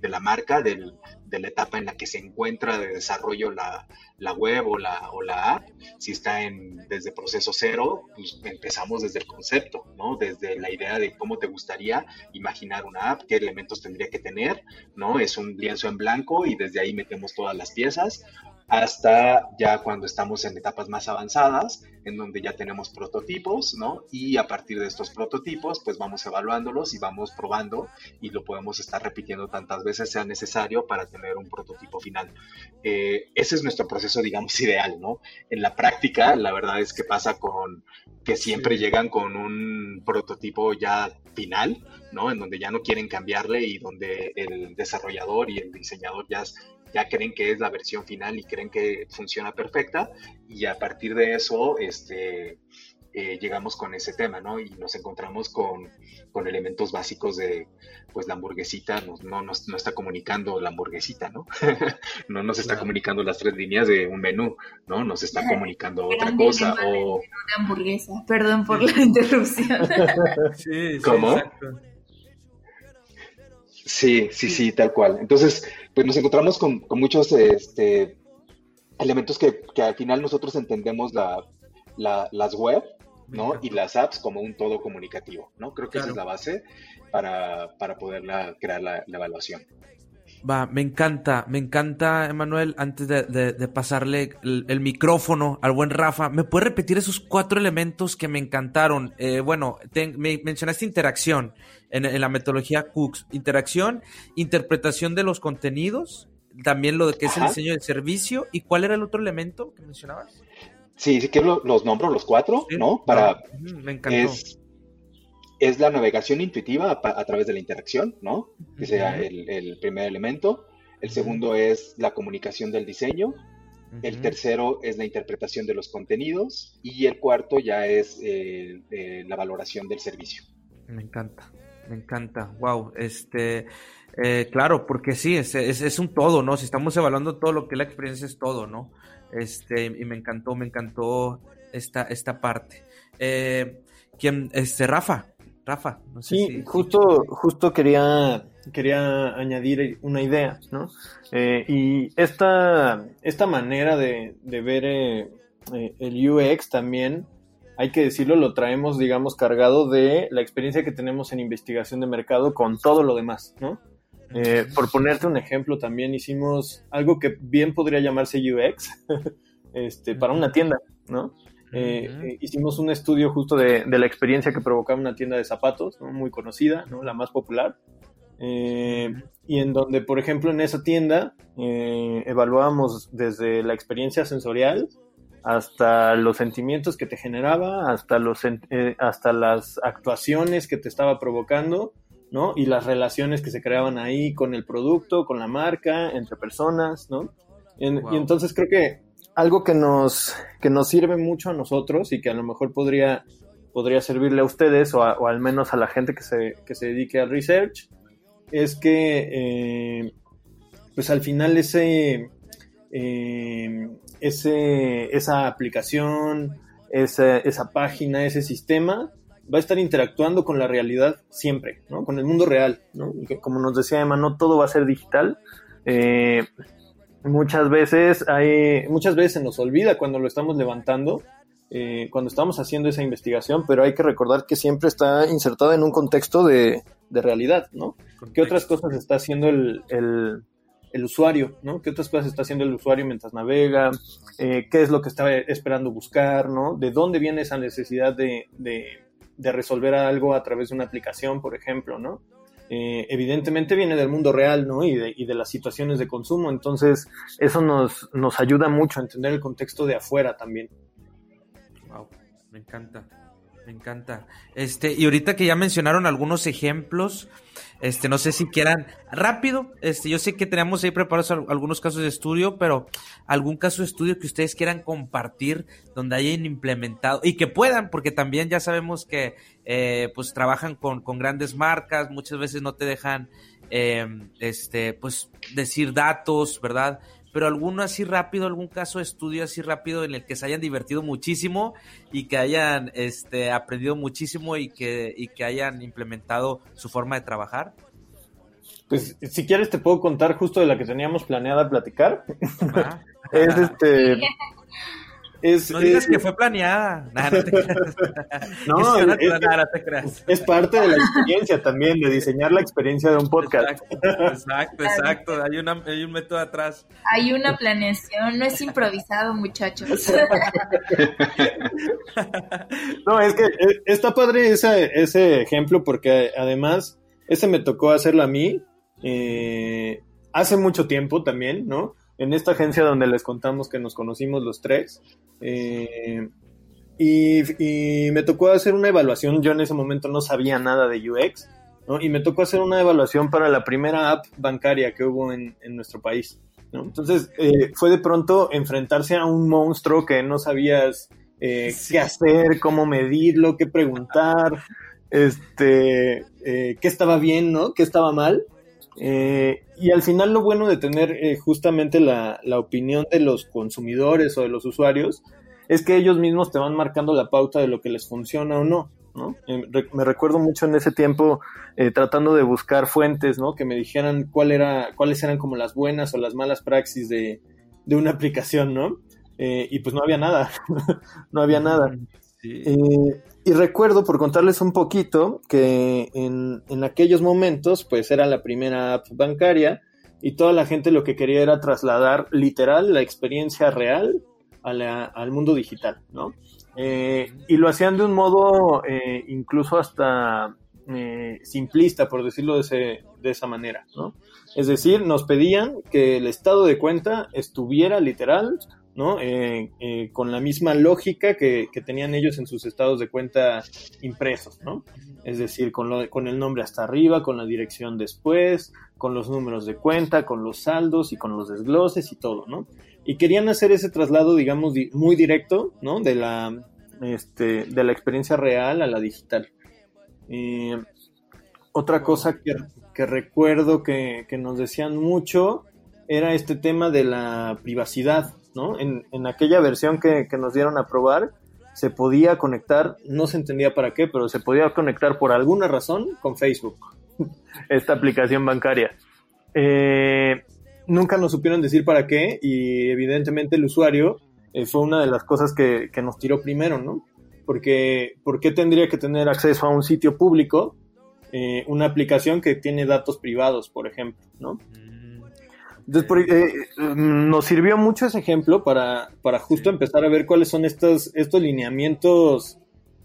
la marca, de la etapa en la que se encuentra de desarrollo la, web o la, o la app. Si está en, desde proceso cero, pues empezamos desde el concepto, ¿no? Desde la idea de cómo te gustaría imaginar una app, qué elementos tendría que tener, ¿no? Es un lienzo en blanco y desde ahí metemos todas las piezas hasta ya cuando estamos en etapas más avanzadas, en donde ya tenemos prototipos, ¿no? Y a partir de estos prototipos, pues vamos evaluándolos y vamos probando y lo podemos estar repitiendo tantas veces sea necesario para tener un prototipo final. Eh, ese es nuestro proceso, digamos, ideal, ¿no? En la práctica, la verdad es que pasa con que siempre llegan con un prototipo ya final, ¿no? En donde ya no quieren cambiarle y donde el desarrollador y el diseñador ya ya creen que es la versión final y creen que funciona perfecta y a partir de eso este, eh, llegamos con ese tema, ¿no? Y nos encontramos con, elementos básicos de, pues la hamburguesita no, no, no está comunicando la hamburguesita, ¿no? (laughs) no nos está comunicando las tres líneas de un menú, ¿no? Nos está comunicando otra cosa o... hamburguesa, perdón por la interrupción. (laughs) sí, ¿Cómo? Sí, sí, sí, tal cual. Entonces, pues nos encontramos con, muchos este, elementos que, al final nosotros entendemos la, las web, ¿no? Y las apps como un todo comunicativo, ¿no? Creo que esa es la base para, para poder crear la, evaluación. Va, me encanta, me encanta, Emanuel. Antes de, pasarle el, micrófono al buen Rafa, ¿me puedes repetir esos cuatro elementos que me encantaron? Eh, bueno, me mencionaste interacción en, la metodología Cooks. Interacción, interpretación de los contenidos, también lo de que es el diseño del servicio. ¿Y cuál era el otro elemento que mencionabas? Sí, sí que los nombro los cuatro, ¿no? Para, me encantó es la navegación intuitiva a, través de la interacción, ¿no? Que sea el, primer elemento. El segundo es la comunicación del diseño. El tercero es la interpretación de los contenidos. Y el cuarto ya es eh, eh, la valoración del servicio. Me encanta, me encanta. Wow, este, eh, claro, porque sí, es, es, un todo, ¿no? Si estamos evaluando todo lo que la experiencia es todo, ¿no? Este, y me encantó, me encantó esta, esta parte. ¿quién, este, Rafa, Rafa. sí, justo, justo quería, quería añadir una idea, ¿no? Eh, y esta, esta manera de, ver eh, eh, el UX también, hay que decirlo, lo traemos, digamos, cargado de la experiencia que tenemos en investigación de mercado con todo lo demás, ¿no? por ponerte un ejemplo, también hicimos algo que bien podría llamarse UX (laughs) este, para una tienda, ¿no? Eh, eh, hicimos un estudio justo de, la experiencia que provocaba una tienda de zapatos, muy conocida, ¿no? la más popular, eh, y en donde, por ejemplo, en esa tienda evaluábamos desde la experiencia sensorial hasta los sentimientos que te generaba, hasta, los, hasta las actuaciones que te estaba provocando, ¿no? Y las relaciones que se creaban ahí con el producto, con la marca, entre personas, ¿no? Y entonces creo que algo que nos, que nos sirve mucho a nosotros y que a lo mejor podría, podría servirle a ustedes o, al menos a la gente que se, que se dedique al research es que eh, pues al final ese, eh, ese esa aplicación, esa, esa página, ese sistema va a estar interactuando con la realidad siempre, ¿no? Con el mundo real, ¿no? como nos decía Emma, no todo va a ser digital. Eh, muchas veces hay, muchas veces se nos olvida cuando lo estamos levantando, eh, cuando estamos haciendo esa investigación, pero hay que recordar que siempre está insertada en un contexto de, realidad, ¿no? ¿Qué otras cosas está haciendo el, el, usuario, ¿no? ¿Qué otras cosas está haciendo el usuario mientras navega? Eh, ¿Qué es lo que está esperando buscar, ¿no? ¿De dónde viene esa necesidad de, de, de resolver algo a través de una aplicación, por ejemplo, ¿no? Eh, evidentemente viene del mundo real, ¿no? Y de, y de, las situaciones de consumo. Entonces, eso nos, nos ayuda mucho a entender el contexto de afuera también. Wow, me encanta, me encanta. Este, y ahorita que ya mencionaron algunos ejemplos, este, no sé si quieran rápido. Este, yo sé que tenemos ahí preparados algunos casos de estudio, pero algún caso de estudio que ustedes quieran compartir donde hayan implementado y que puedan, porque también ya sabemos que eh, pues trabajan con, con, grandes marcas, muchas veces no te dejan em, este, pues decir datos, ¿verdad? Pero alguno así rápido, algún caso de estudio así rápido en el que se hayan divertido muchísimo y que hayan este, aprendido muchísimo y que, y que hayan implementado su forma de trabajar? Pues si quieres te puedo contar justo de la que teníamos planeada platicar. (laughs) es este (laughs) no digas que fue planeada. (laughs) no, es, parte de la experiencia también, de diseñar la experiencia de un podcast. Exacto, exacto. Hay, una, hay un método atrás. Hay una planeación, no es improvisado, muchachos. (laughs) no, es que eh, está padre ese, ese ejemplo porque además ese me tocó hacerlo a mí eh, hace mucho tiempo también, ¿no? En esta agencia donde les contamos que nos conocimos los tres. Eh, y, me tocó hacer una evaluación, yo en ese momento no sabía nada de UX, ¿no? y me tocó hacer una evaluación para la primera app bancaria que hubo en, nuestro país. ¿no? Entonces eh, fue de pronto enfrentarse a un monstruo que no sabías eh, qué hacer, cómo medirlo, qué preguntar, este, qué estaba bien, ¿no? qué estaba mal. Eh, y al final lo bueno de tener eh, justamente la, opinión de los consumidores o de los usuarios es que ellos mismos te van marcando la pauta de lo que les funciona o no. ¿no? Eh, me recuerdo mucho en ese tiempo tratando de buscar fuentes ¿no? que me dijeran cuál era, cuáles eran como las buenas o las malas praxis de, de una aplicación, ¿no? y pues no había nada, (laughs) no había nada. Sí. Y recuerdo, por contarles un poquito, que en, en, aquellos momentos, pues era la primera app bancaria y toda la gente lo que quería era trasladar literal la experiencia real al mundo digital, ¿no? Eh, y lo hacían de un modo eh, incluso hasta eh, simplista, por decirlo de, ese, de esa manera, ¿no? Es decir, nos pedían que el estado de cuenta estuviera literal ¿no? Eh, eh, con la misma lógica que, tenían ellos en sus estados de cuenta impresos, ¿no? Es decir, con, lo, con el nombre hasta arriba, con la dirección después, con los números de cuenta, con los saldos y con los desgloses y todo, ¿no? Y querían hacer ese traslado, digamos, muy directo, ¿no? De la, este, de la experiencia real a la digital. Otra cosa que, que recuerdo que, que nos decían mucho era este tema de la privacidad, ¿no? En, aquella versión que, nos dieron a probar, se podía conectar, no se entendía para qué, pero se podía conectar por alguna razón con Facebook, (laughs) esta aplicación bancaria. Eh, nunca nos supieron decir para qué y evidentemente el usuario eh, fue una de las cosas que, nos tiró primero, ¿no? Porque ¿por qué tendría que tener acceso a un sitio público, eh, una aplicación que tiene datos privados, por ejemplo, ¿no? Entonces, por, eh, nos sirvió mucho ese ejemplo para, para justo empezar a ver cuáles son estos, estos lineamientos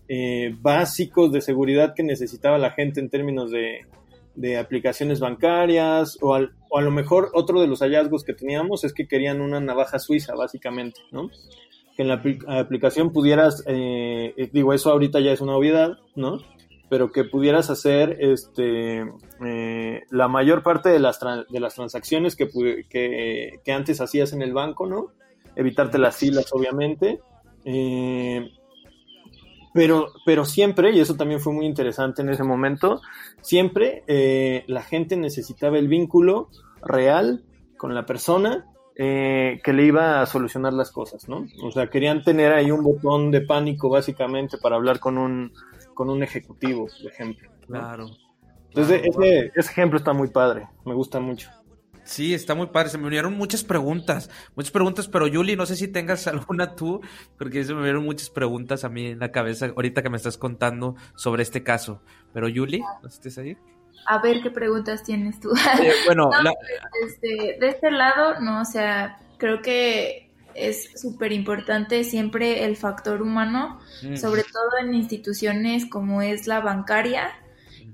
eh, básicos de seguridad que necesitaba la gente en términos de, de aplicaciones bancarias o, al, o, a lo mejor otro de los hallazgos que teníamos es que querían una navaja suiza, básicamente, ¿no? Que en la apl aplicación pudieras, eh, digo, eso ahorita ya es una obviedad, ¿no? Pero que pudieras hacer este eh, la mayor parte de las, de las transacciones que, que, que, antes hacías en el banco, ¿no? Evitarte las filas, obviamente. Eh, pero, pero siempre, y eso también fue muy interesante en ese momento, siempre eh, la gente necesitaba el vínculo real con la persona eh, que le iba a solucionar las cosas, ¿no? O sea, querían tener ahí un botón de pánico básicamente para hablar con un, con un ejecutivo, por ejemplo. ¿no? Claro. Entonces, claro, ese, claro. ese, ejemplo está muy padre, me gusta mucho. Sí, está muy padre. Se me unieron muchas preguntas, muchas preguntas, pero Yuli, no sé si tengas (laughs) alguna tú, porque se me unieron muchas preguntas a mí en la cabeza ahorita que me estás contando sobre este caso. Pero Yuli, ¿no estés ahí? A ver qué preguntas tienes tú. Eh, bueno, (laughs) no, la... este, de este lado, no, o sea, creo que es súper importante siempre el factor humano, mm. sobre todo en instituciones como es la bancaria,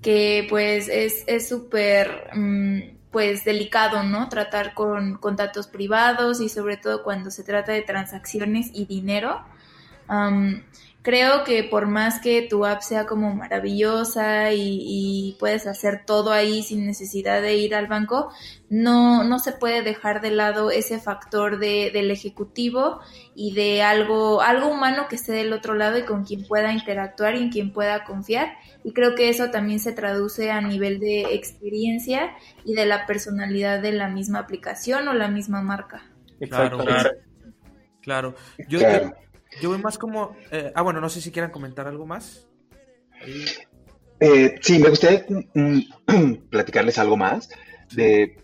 que pues es súper, mmm, pues delicado, ¿no? Tratar con, con, datos privados y sobre todo cuando se trata de transacciones y dinero. Um, creo que por más que tu app sea como maravillosa y, y, puedes hacer todo ahí sin necesidad de ir al banco, no, no se puede dejar de lado ese factor de, del ejecutivo y de algo, algo humano que esté del otro lado y con quien pueda interactuar y en quien pueda confiar. Y creo que eso también se traduce a nivel de experiencia y de la personalidad de la misma aplicación o la misma marca. Claro, claro. claro. Yo, claro. Yo, voy más como... Eh, ah, bueno, no sé si quieran comentar algo más. Ahí... Eh, sí, me gustaría mm, (clears throat) platicarles algo más de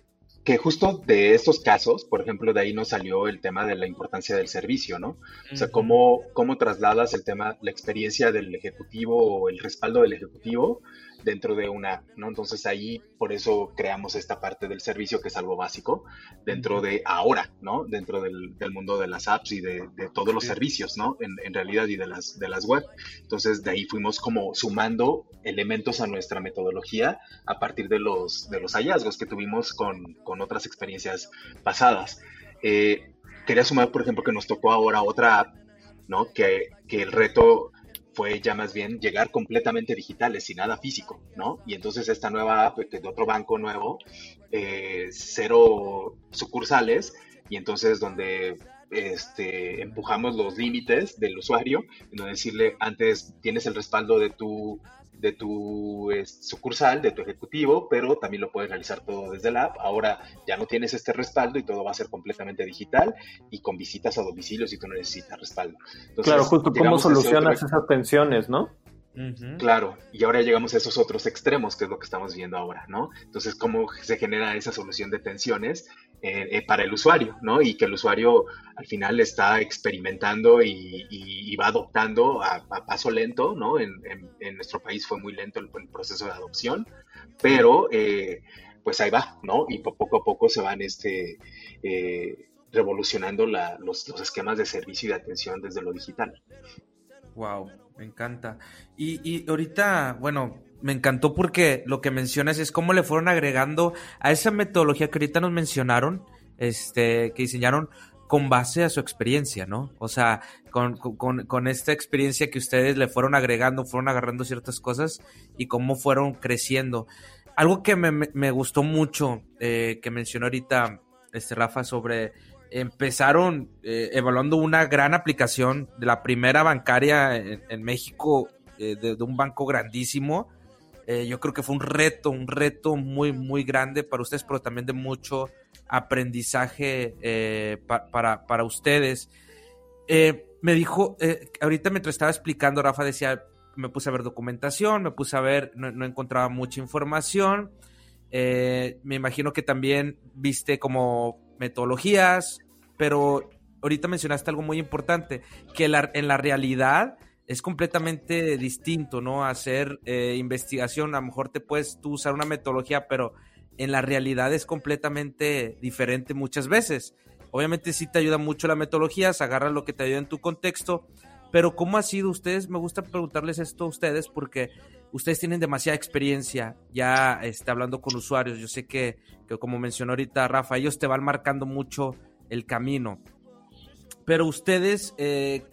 que justo de estos casos, por ejemplo, de ahí nos salió el tema de la importancia del servicio, ¿no? O sea, cómo, cómo trasladas el tema, la experiencia del ejecutivo o el respaldo del ejecutivo dentro de una, ¿no? Entonces ahí por eso creamos esta parte del servicio que es algo básico dentro de ahora, ¿no? Dentro del, del mundo de las apps y de, de todos los servicios, ¿no? En, en, realidad y de las, de las web. Entonces de ahí fuimos como sumando elementos a nuestra metodología a partir de los, de los hallazgos que tuvimos con, con otras experiencias pasadas. Eh, quería sumar, por ejemplo, que nos tocó ahora otra app, ¿no? Que, que el reto fue ya más bien llegar completamente digitales, sin nada físico, ¿no? Y entonces esta nueva app, de otro banco nuevo, eh, cero sucursales, y entonces donde este, empujamos los límites del usuario, no decirle antes tienes el respaldo de tu de tu sucursal, de tu ejecutivo, pero también lo puedes realizar todo desde la app. Ahora ya no tienes este respaldo y todo va a ser completamente digital y con visitas a domicilio si tú no necesitas respaldo. Entonces, claro, justo cómo solucionas otro... esas tensiones, ¿no? Uh -huh. Claro, y ahora llegamos a esos otros extremos, que es lo que estamos viendo ahora, ¿no? Entonces, cómo se genera esa solución de tensiones eh, eh, para el usuario, ¿no? Y que el usuario al final está experimentando y, va adoptando a, paso lento, ¿no? En, nuestro país fue muy lento el, proceso de adopción, pero eh, pues ahí va, ¿no? Y poco a poco se van este, eh, revolucionando los, esquemas de servicio y de atención desde lo digital. Wow, me encanta. Y ahorita, bueno, me encantó porque lo que mencionas es cómo le fueron agregando a esa metodología que ahorita nos mencionaron, este, que diseñaron con base a su experiencia, ¿no? O sea, con, con, con esta experiencia que ustedes le fueron agregando, fueron agarrando ciertas cosas y cómo fueron creciendo. Algo que me, me gustó mucho, eh, que mencionó ahorita este Rafa sobre empezaron eh, evaluando una gran aplicación de la primera bancaria en, México, eh, de, un banco grandísimo. Eh, yo creo que fue un reto, un reto muy, muy grande para ustedes, pero también de mucho aprendizaje eh, pa, para, para ustedes. Eh, me dijo, ahorita mientras estaba explicando, Rafa decía, me puse a ver documentación, me puse a ver, no, encontraba mucha información. Me imagino que también viste como metodologías, pero ahorita mencionaste algo muy importante, que en la realidad es completamente distinto, ¿no? Hacer eh, investigación, a lo mejor te puedes tú usar una metodología, pero en la realidad es completamente diferente muchas veces. Obviamente sí te ayuda mucho la metodología, se agarra lo que te ayuda en tu contexto, pero ¿cómo ha sido ustedes? Me gusta preguntarles esto a ustedes porque ustedes tienen demasiada experiencia ya está hablando con usuarios. Yo sé que, como mencionó ahorita Rafa, ellos te van marcando mucho el camino. Pero ustedes, eh,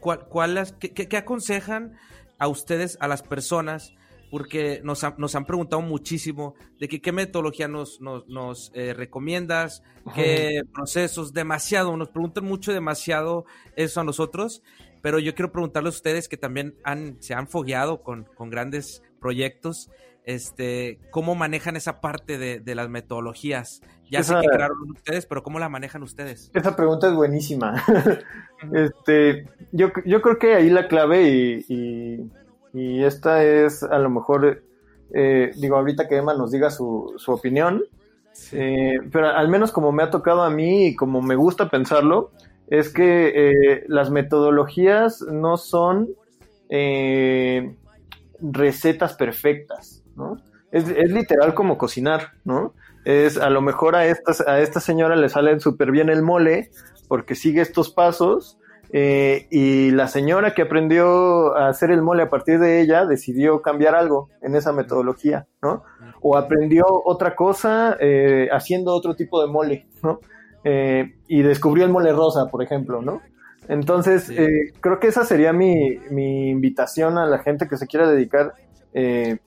qué, aconsejan a ustedes, a las personas? Porque nos, han preguntado muchísimo de que, qué metodología nos, nos, eh, recomiendas, qué procesos, demasiado, nos preguntan mucho demasiado eso a nosotros. Pero yo quiero preguntarles a ustedes que también han, se han fogueado con, con grandes proyectos, este, ¿cómo manejan esa parte de, las metodologías? Ya sé que crearon ustedes, pero ¿cómo la manejan ustedes? Esa pregunta es buenísima. (laughs) (laughs) este, yo, yo creo que ahí la clave y, y, esta es a lo mejor, eh, digo, ahorita que Emma nos diga su, su opinión, eh, pero al menos como me ha tocado a mí y como me gusta pensarlo, es que eh, las metodologías no son recetas perfectas, ¿no? Es, literal como cocinar, ¿no? Es a lo mejor a esta, a esta señora le sale súper bien el mole porque sigue estos pasos eh, y la señora que aprendió a hacer el mole a partir de ella decidió cambiar algo en esa metodología, ¿no? O aprendió otra cosa haciendo otro tipo de mole, ¿no? Eh, y descubrió el mole rosa, por ejemplo, ¿no? Entonces, eh, creo que esa sería mi, invitación a la gente que se quiera dedicar eh,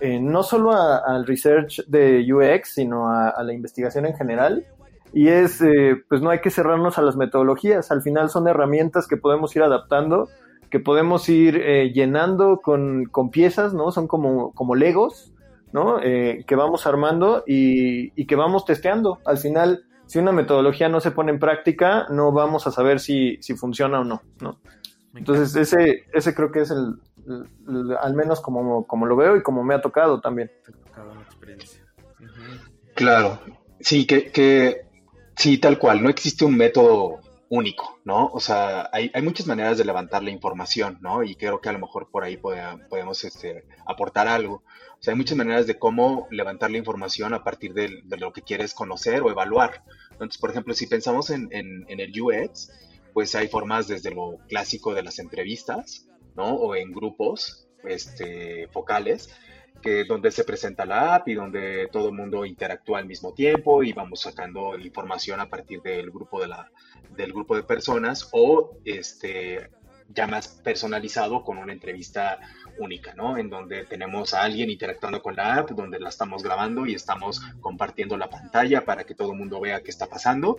no solo al research de UX, sino a, la investigación en general. Y es, pues no hay que cerrarnos a las metodologías, al final son herramientas que podemos ir adaptando, que podemos ir llenando con, piezas, ¿no? Son como, como legos, ¿no? que vamos armando y, y que vamos testeando. Al final, si una metodología no se pone en práctica, no vamos a saber si, si funciona o no, ¿no? Entonces, ese, ese creo que es el, al menos como, como lo veo y como me ha tocado también. Claro, sí, que, que sí, tal cual, no existe un método único, ¿no? O sea, hay, hay, muchas maneras de levantar la información, ¿no? Y creo que a lo mejor por ahí podemos este, aportar algo. O sea, hay muchas maneras de cómo levantar la información a partir de, lo que quieres conocer o evaluar. Entonces, por ejemplo, si pensamos en, en, el UX, pues hay formas desde lo clásico de las entrevistas, ¿no? O en grupos este, focales, que donde se presenta la app y donde todo el mundo interactúa al mismo tiempo y vamos sacando información a partir del grupo de la del grupo de personas o este ya más personalizado con una entrevista única, ¿no? En donde tenemos a alguien interactuando con la app, donde la estamos grabando y estamos compartiendo la pantalla para que todo el mundo vea qué está pasando.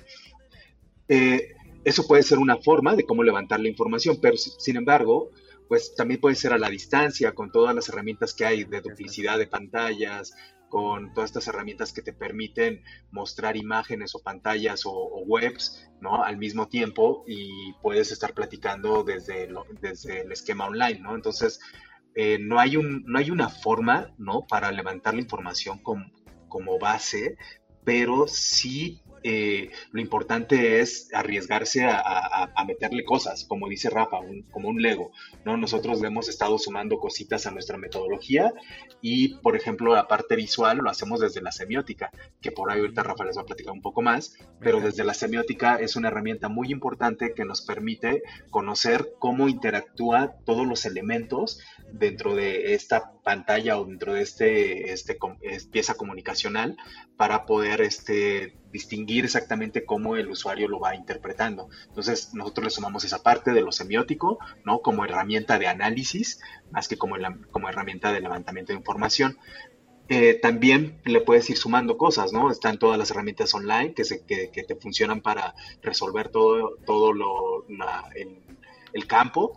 Eh, eso puede ser una forma de cómo levantar la información, pero sin embargo, pues también puede ser a la distancia, con todas las herramientas que hay de duplicidad de pantallas, con todas estas herramientas que te permiten mostrar imágenes o pantallas o, webs, ¿no? Al mismo tiempo y puedes estar platicando desde, desde el esquema online, ¿no? Entonces, eh, no, hay un, no hay una forma, ¿no? Para levantar la información como base, pero sí eh, lo importante es arriesgarse a, meterle cosas, como dice Rafa, como un Lego. ¿no? Nosotros le hemos estado sumando cositas a nuestra metodología y, por ejemplo, la parte visual lo hacemos desde la semiótica, que por ahí ahorita Rafa les va a platicar un poco más, pero desde la semiótica es una herramienta muy importante que nos permite conocer cómo interactúa todos los elementos dentro de esta pantalla o dentro de este, este pieza comunicacional para poder este, distinguir exactamente cómo el usuario lo va interpretando. Entonces, nosotros le sumamos esa parte de lo semiótico, ¿no? Como herramienta de análisis, más que como, como herramienta de levantamiento de información. Eh, también le puedes ir sumando cosas, ¿no? Están todas las herramientas online que, se, que, te funcionan para resolver todo, todo lo, el, campo,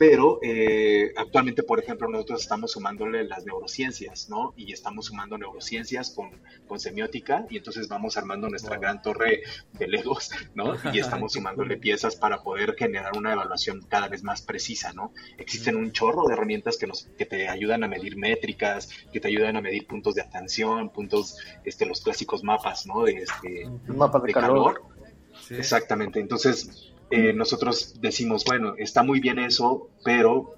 pero eh, actualmente, por ejemplo, nosotros estamos sumándole las neurociencias, ¿no? Y estamos sumando neurociencias con, con semiótica y entonces vamos armando nuestra gran torre de legos, ¿no? Y estamos sumándole (laughs) piezas para poder generar una evaluación cada vez más precisa, ¿no? Existen un chorro de herramientas que, nos, que te ayudan a medir métricas, que te ayudan a medir puntos de atención, puntos, este, los clásicos mapas, ¿no? De, este, mapa de, calor. Exactamente. Entonces, eh, nosotros decimos, bueno, está muy bien eso, pero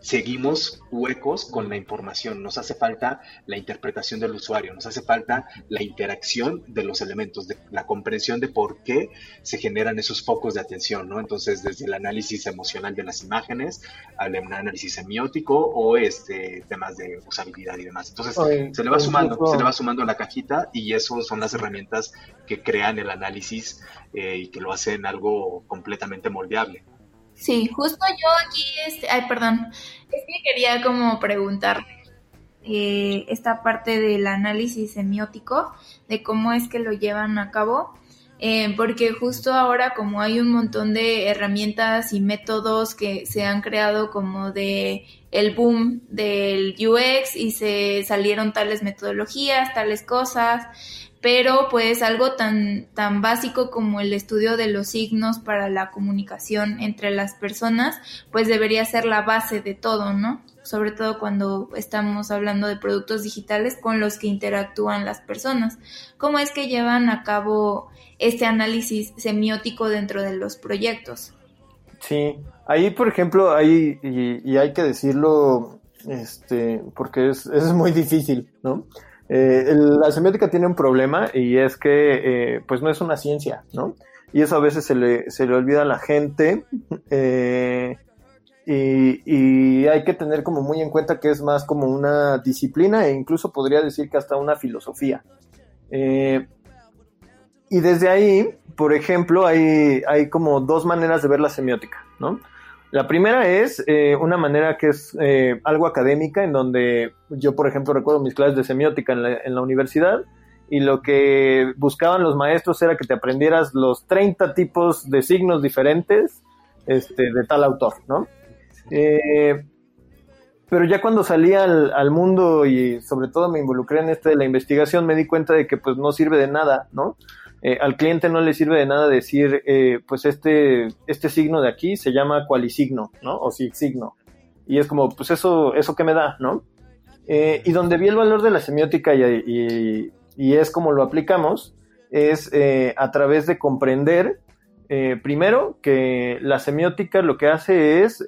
seguimos huecos con la información. Nos hace falta la interpretación del usuario, nos hace falta la interacción de los elementos, de la comprensión de por qué se generan esos focos de atención, ¿no? Entonces, desde el análisis emocional de las imágenes al análisis semiótico o este temas de usabilidad y demás. Entonces, se le va sumando, se le va sumando la cajita y eso son las herramientas que crean el análisis eh, y que lo hacen algo completamente moldeable. Sí, justo yo aquí, este, ay, perdón, es que quería como preguntar eh, esta parte del análisis semiótico, de cómo es que lo llevan a cabo, eh, porque justo ahora como hay un montón de herramientas y métodos que se han creado como de el boom del UX y se salieron tales metodologías, tales cosas, pero pues algo tan, tan básico como el estudio de los signos para la comunicación entre las personas, pues debería ser la base de todo, ¿no? Sobre todo cuando estamos hablando de productos digitales con los que interactúan las personas. ¿Cómo es que llevan a cabo este análisis semiótico dentro de los proyectos? Sí, ahí por ejemplo, ahí, y, hay que decirlo, este, porque es, es muy difícil, ¿no? Eh, la semiótica tiene un problema y es que eh, pues no es una ciencia, ¿no? Y eso a veces se le, se le olvida a la gente eh, y, hay que tener como muy en cuenta que es más como una disciplina e incluso podría decir que hasta una filosofía. y desde ahí, por ejemplo, hay, hay como dos maneras de ver la semiótica, ¿no? La primera es eh, una manera que es eh, algo académica, en donde yo, por ejemplo, recuerdo mis clases de semiótica en la, en la, universidad y lo que buscaban los maestros era que te aprendieras los 30 tipos de signos diferentes este, de tal autor, ¿no? Eh, pero ya cuando salí al, al, mundo y sobre todo me involucré en esto de la investigación, me di cuenta de que pues no sirve de nada, ¿no? Eh, al cliente no le sirve de nada decir, eh, pues este, este signo de aquí se llama cualisigno, ¿no? O signo. Y es como, pues eso, eso que me da, ¿no? Eh, y donde vi el valor de la semiótica y, es como lo aplicamos, es a través de comprender, primero, que la semiótica lo que hace es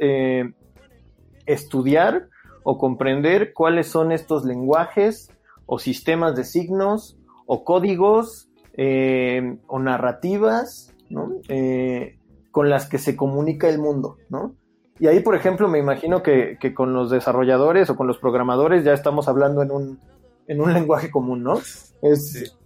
estudiar o comprender cuáles son estos lenguajes o sistemas de signos o códigos eh, o narrativas, ¿no? Eh, con las que se comunica el mundo, ¿no? Y ahí, por ejemplo, me imagino que, con los desarrolladores o con los programadores ya estamos hablando en un, en un lenguaje común, ¿no? Es,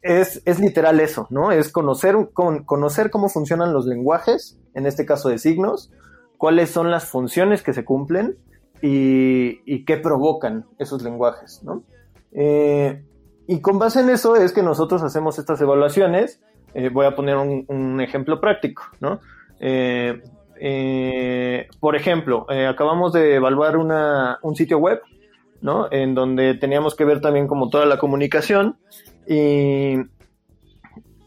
es, es, literal eso, ¿no? Es conocer, con, conocer cómo funcionan los lenguajes, en este caso de signos, cuáles son las funciones que se cumplen y, y qué provocan esos lenguajes, ¿no? Eh, y con base en eso es que nosotros hacemos estas evaluaciones. Eh, voy a poner un, ejemplo práctico, ¿no? Eh, eh, por ejemplo, acabamos de evaluar un sitio web, ¿no? En donde teníamos que ver también como toda la comunicación y,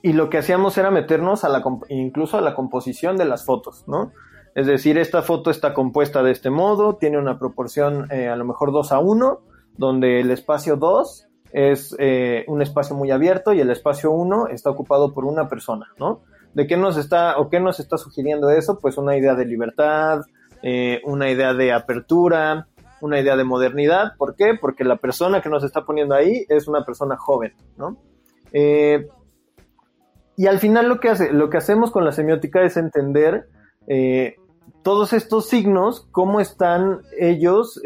y lo que hacíamos era meternos a la, incluso a la composición de las fotos, ¿no? Es decir, esta foto está compuesta de este modo, tiene una proporción a lo mejor 2 a 1, donde el espacio 2 es eh, un espacio muy abierto y el espacio 1 está ocupado por una persona, ¿no? ¿De qué nos está o qué nos está sugiriendo eso? Pues una idea de libertad, eh, una idea de apertura, una idea de modernidad. ¿Por qué? Porque la persona que nos está poniendo ahí es una persona joven, ¿no? Eh, y al final lo que, hace, lo que hacemos con la semiótica es entender todos estos signos, cómo están ellos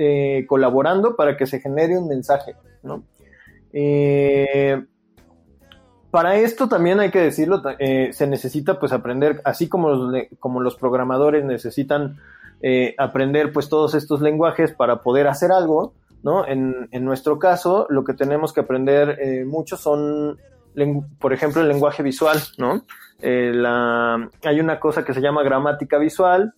colaborando para que se genere un mensaje, ¿no? Eh, para esto también hay que decirlo, eh, se necesita pues aprender, así como los, como los programadores necesitan eh, aprender pues todos estos lenguajes para poder hacer algo, ¿no? En, en nuestro caso, lo que tenemos que aprender mucho son, por ejemplo, el lenguaje visual, ¿no? Hay una cosa que se llama gramática visual,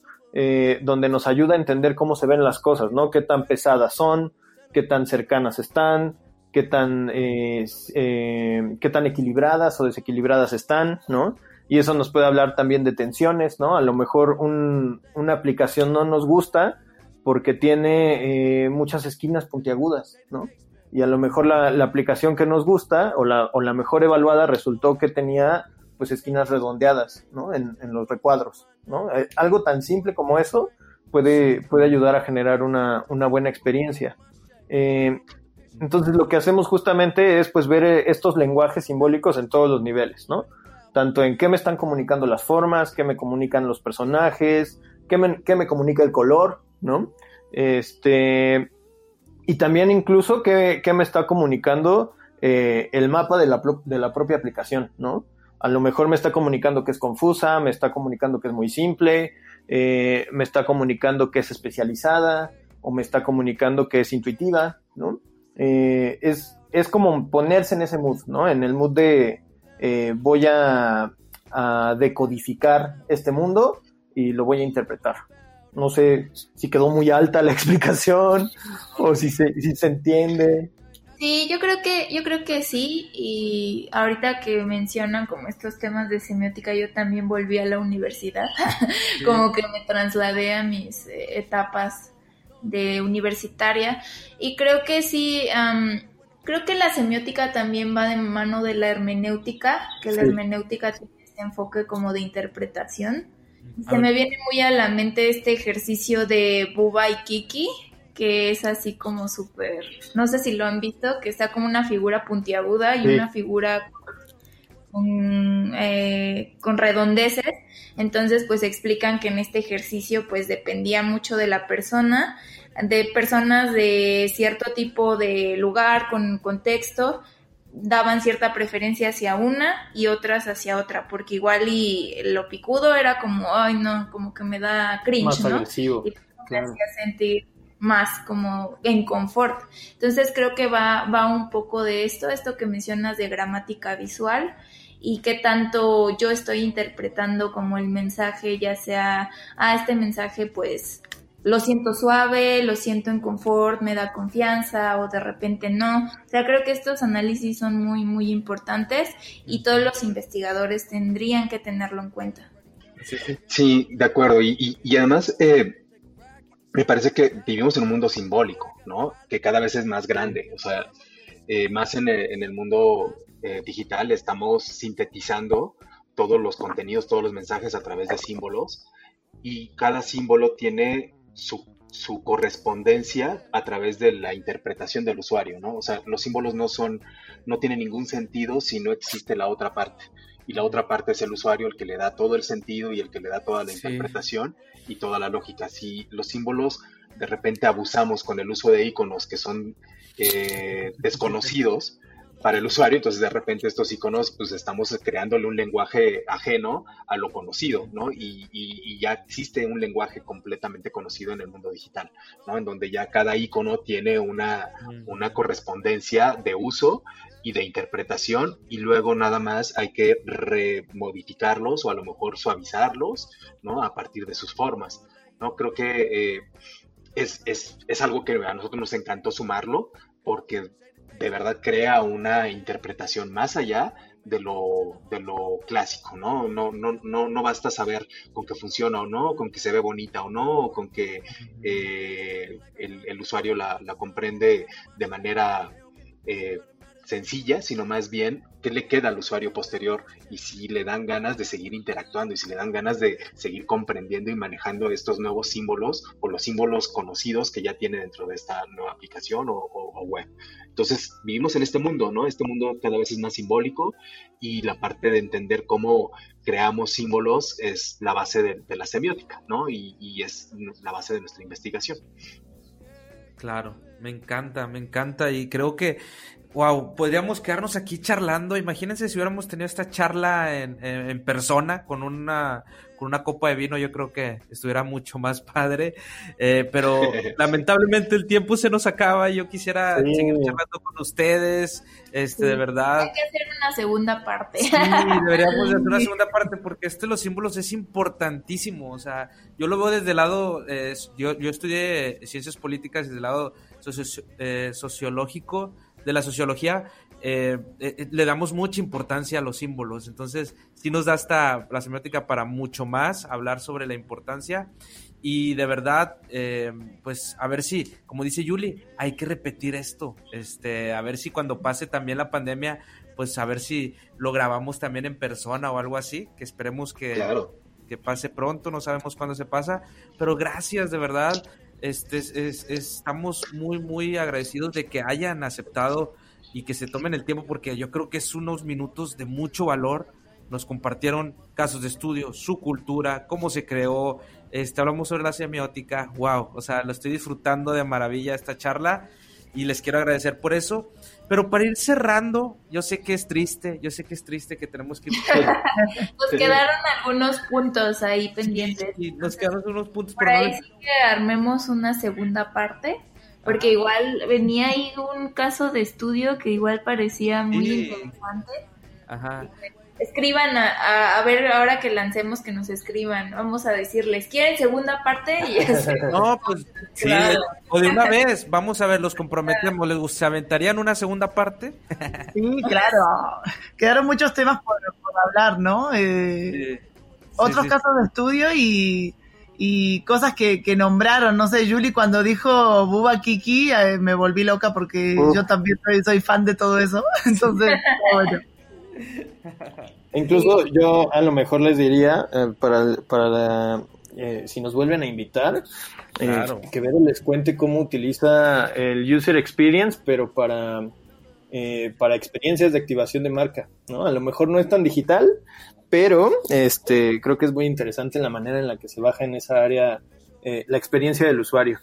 donde nos ayuda a entender cómo se ven las cosas, ¿no? Qué tan pesadas son, qué tan cercanas están, qué tan, eh, eh, qué tan equilibradas o desequilibradas están, ¿no? Y eso nos puede hablar también de tensiones, ¿no? A lo mejor una aplicación no nos gusta porque tiene muchas esquinas puntiagudas, ¿no? Y a lo mejor la, aplicación que nos gusta o la, o la mejor evaluada resultó que tenía pues esquinas redondeadas, ¿no? En, los recuadros, ¿no? Eh, algo tan simple como eso puede, puede ayudar a generar una, buena experiencia. Eh, entonces lo que hacemos justamente es pues ver eh, estos lenguajes simbólicos en todos los niveles, ¿no? Tanto en qué me están comunicando las formas, qué me comunican los personajes, qué me, qué me comunica el color, ¿no? Este, y también incluso qué, qué me está comunicando el mapa de la, de la propia aplicación, ¿no? a lo mejor me está comunicando que es confusa, me está comunicando que es muy simple, eh, me está comunicando que es especializada o me está comunicando que es intuitiva, ¿no? Eh, es, es como ponerse en ese mood, ¿no? En el mood de eh, voy a, decodificar este mundo y lo voy a interpretar. No sé si quedó muy alta la (laughs) explicación o si se, si se entiende. Sí, yo creo que, yo creo que sí, y ahorita que mencionan como estos temas de semiótica, yo también volví a la universidad, (laughs) como que me trasladé a mis eh, etapas de universitaria, y creo que sí, creo que la semiótica también va de mano de la hermenéutica, que la hermenéutica tiene este enfoque como de interpretación. Se me viene muy a la mente este ejercicio de Buba y Kiki, que es así como súper, no sé si lo han visto, que está como una figura puntiaguda y una figura con, eh, con redondeces. Entonces, pues explican que en este ejercicio, pues dependía mucho de la persona, de personas de cierto tipo de lugar, con contexto, daban cierta preferencia hacia una y otras hacia otra, porque igual y lo picudo era como, ay no, como que me da cringe, ¿no? Y me hacía sentir más como en confort. Entonces creo que va, va un poco de esto, esto que mencionas de gramática visual y qué tanto yo estoy interpretando como el mensaje, ya sea, ah, este mensaje pues lo siento suave, lo siento en confort, me da confianza o de repente no. O sea, creo que estos análisis son muy, muy importantes y todos los investigadores tendrían que tenerlo en cuenta. Sí, de acuerdo. Y, y, además, eh, me parece que vivimos en un mundo simbólico, ¿no? Que cada vez es más grande, o sea, eh, más en el, mundo eh, digital estamos sintetizando todos los contenidos, todos los mensajes a través de símbolos y cada símbolo tiene su, su, correspondencia a través de la interpretación del usuario, ¿no? O sea, los símbolos no son, no tienen ningún sentido si no existe la otra parte y la otra parte es el usuario el que le da todo el sentido y el que le da toda la interpretación y toda la lógica. Si los símbolos de repente abusamos con el uso de iconos que son eh, desconocidos para el usuario, entonces de repente estos iconos pues estamos creándole un lenguaje ajeno a lo conocido, ¿no? Y, y, ya existe un lenguaje completamente conocido en el mundo digital, ¿no? En donde ya cada icono tiene una, mm. una correspondencia de uso y de interpretación y luego nada más hay que remodificarlos o a lo mejor suavizarlos, ¿no? A partir de sus formas, ¿no? Creo que eh, es, es, es, algo que a nosotros nos encantó sumarlo porque de verdad crea una interpretación más allá de lo, de lo clásico, ¿no? No, no, no, no basta saber con que funciona o no, con que se ve bonita o no, con que eh, el, usuario la, la, comprende de manera eh, sencilla, sino más bien qué le queda al usuario posterior y si le dan ganas de seguir interactuando y si le dan ganas de seguir comprendiendo y manejando estos nuevos símbolos o los símbolos conocidos que ya tiene dentro de esta nueva aplicación o, web. Entonces vivimos en este mundo, ¿no? Este mundo cada vez es más simbólico y la parte de entender cómo creamos símbolos es la base de, la semiótica, ¿no? y es la base de nuestra investigación. Claro, me encanta, me encanta y creo que wow, podríamos quedarnos aquí charlando. Imagínense si hubiéramos tenido esta charla en, persona con una, con una copa de vino, yo creo que estuviera mucho más padre. Eh, pero (laughs) lamentablemente el tiempo se nos acaba. Yo quisiera seguir charlando con ustedes. Este, de verdad. Hay que hacer una segunda parte. Sí, deberíamos hacer una (laughs) segunda parte porque este de los símbolos es importantísimo. O sea, yo lo veo desde el lado, eh, yo, yo estudié ciencias políticas desde el lado eh, sociológico de la sociología, eh, eh, le damos mucha importancia a los símbolos. Entonces, sí nos da hasta la semiótica para mucho más hablar sobre la importancia. Y de verdad, eh, pues a ver si, como dice Yuli, hay que repetir esto. Este, a ver si cuando pase también la pandemia, pues a ver si lo grabamos también en persona o algo así, que esperemos que, que pase pronto, no sabemos cuándo se pasa. Pero gracias de verdad este, es, estamos muy, muy agradecidos de que hayan aceptado y que se tomen el tiempo porque yo creo que es unos minutos de mucho valor. Nos compartieron casos de estudio, su cultura, cómo se creó, este, hablamos sobre la semiótica, wow, o sea, lo estoy disfrutando de maravilla esta charla y les quiero agradecer por eso. Pero para ir cerrando, yo sé que es triste, yo sé que es triste que tenemos que... (laughs) nos quedaron algunos puntos ahí pendientes. Sí, nos quedaron unos puntos. Por ahí sí que armemos una segunda parte, porque igual venía ahí un caso de estudio que igual parecía muy interesante. Ajá escriban a, a, ver ahora que lancemos que nos escriban. Vamos a decirles, ¿quieren segunda parte? Y (laughs) no, pues sí, o de una vez, vamos a ver, los comprometemos, ¿les se aventarían una segunda parte? Sí, claro. Quedaron muchos temas por, hablar, ¿no? Eh, otros casos de estudio y, y cosas que, que, nombraron. No sé, Julie, cuando dijo Buba Kiki, eh, me volví loca porque yo también soy, soy fan de todo eso. (laughs) Entonces, bueno. (laughs) Incluso yo a lo mejor les diría, eh, para, para eh, si nos vuelven a invitar, eh, que Vero les cuente cómo utiliza el User Experience, pero para, para experiencias de activación de marca. ¿no? A lo mejor no es tan digital, pero este, creo que es muy interesante la manera en la que se baja en esa área la experiencia del usuario.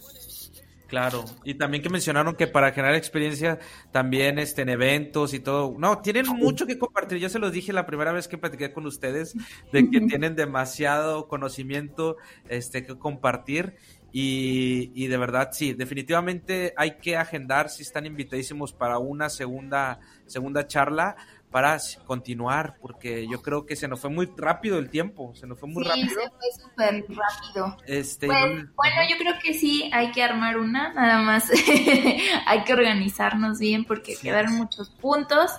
Claro, y también que mencionaron que para generar experiencia también este, en eventos y todo. No, tienen mucho que compartir. Yo se los dije la primera vez que platiqué con ustedes de que (laughs) tienen demasiado conocimiento este, que compartir. Y, y de verdad, sí, definitivamente hay que agendar si están invitadísimos para una segunda, segunda charla para continuar, porque yo creo que se nos fue muy rápido el tiempo, se nos fue muy rápido. Sí, se fue súper rápido. Este, pues, bueno, yo creo que sí, hay que armar una, nada más (laughs) hay que organizarnos bien porque quedaron muchos puntos.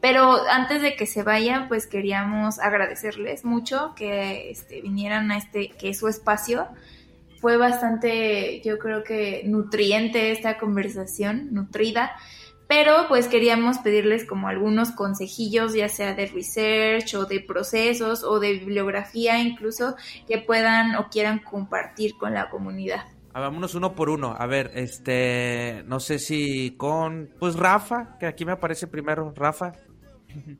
Pero antes de que se vayan, pues queríamos agradecerles mucho que este, vinieran a este, que es su espacio. Fue bastante, yo creo que nutriente esta conversación, nutrida pero pues queríamos pedirles como algunos consejillos, ya sea de research o de procesos o de bibliografía incluso, que puedan o quieran compartir con la comunidad. Vámonos uno por uno. A ver, este, no sé si con, pues Rafa, que aquí me aparece primero, Rafa.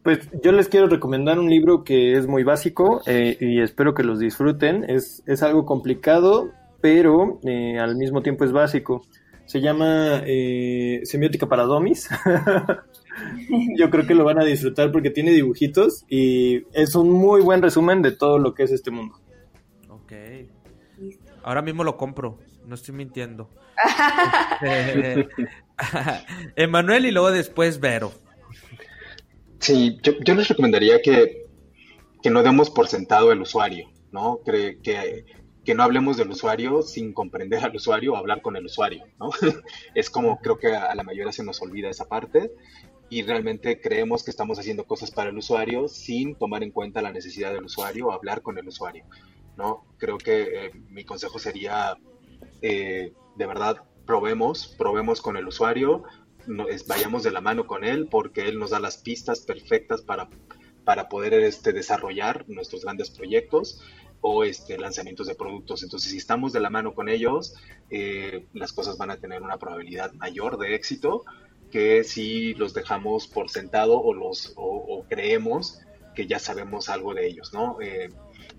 Pues yo les quiero recomendar un libro que es muy básico eh, y espero que los disfruten. Es, es algo complicado, pero eh, al mismo tiempo es básico. Se llama eh, Semiótica para Domis. (laughs) Yo creo que lo van a disfrutar porque tiene dibujitos y es un muy buen resumen de todo lo que es este mundo. Ok. Ahora mismo lo compro, no estoy mintiendo. (laughs) (laughs) Emanuel y luego después Vero. Sí, yo, les recomendaría que, que, no demos por sentado el usuario, ¿no? que que no hablemos del usuario sin comprender al usuario o hablar con el usuario, ¿no? (laughs) es como creo que a la mayoría se nos olvida esa parte y realmente creemos que estamos haciendo cosas para el usuario sin tomar en cuenta la necesidad del usuario o hablar con el usuario, ¿no? Creo que eh, mi consejo sería, eh, de verdad, probemos, probemos con el usuario, vayamos de la mano con él porque él nos da las pistas perfectas para, para poder este, desarrollar nuestros grandes proyectos o este, lanzamientos de productos. Entonces, si estamos de la mano con ellos, eh, las cosas van a tener una probabilidad mayor de éxito que si los dejamos por sentado o, los, o, creemos que ya sabemos algo de ellos, ¿no? Eh,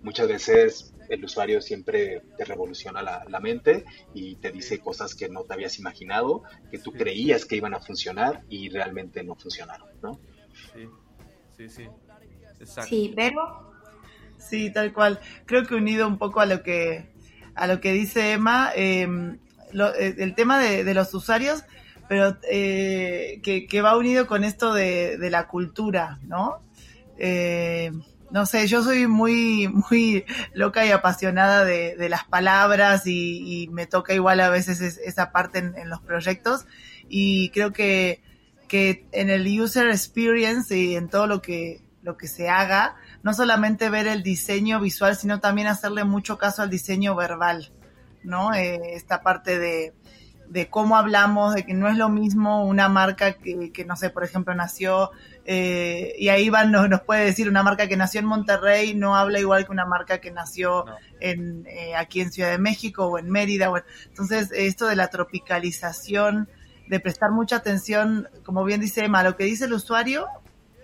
muchas veces el usuario siempre te revoluciona la, mente y te dice cosas que no te habías imaginado, que tú creías que iban a funcionar y realmente no funcionaron, ¿no? Sí, sí, sí. Exacto. Sí, pero... Sí, tal cual. Creo que unido un poco a lo que, a lo que dice Emma, em, eh, el tema de, los usuarios, pero eh, que, va unido con esto de, de la cultura, ¿no? Eh, no sé, yo soy muy, muy loca y apasionada de, las palabras y, me toca igual a veces esa parte en, los proyectos y creo que, que en el user experience y en todo lo que, lo que se haga, no solamente ver el diseño visual, sino también hacerle mucho caso al diseño verbal, ¿no? Eh, esta parte de, de cómo hablamos, de que no es lo mismo una marca que, que no sé, por ejemplo, nació eh, y ahí Iván nos, nos, puede decir, una marca que nació en Monterrey no habla igual que una marca que nació en, eh, aquí en Ciudad de México o en Mérida. entonces, esto de la tropicalización, de prestar mucha atención, como bien dice Emma, a lo que dice el usuario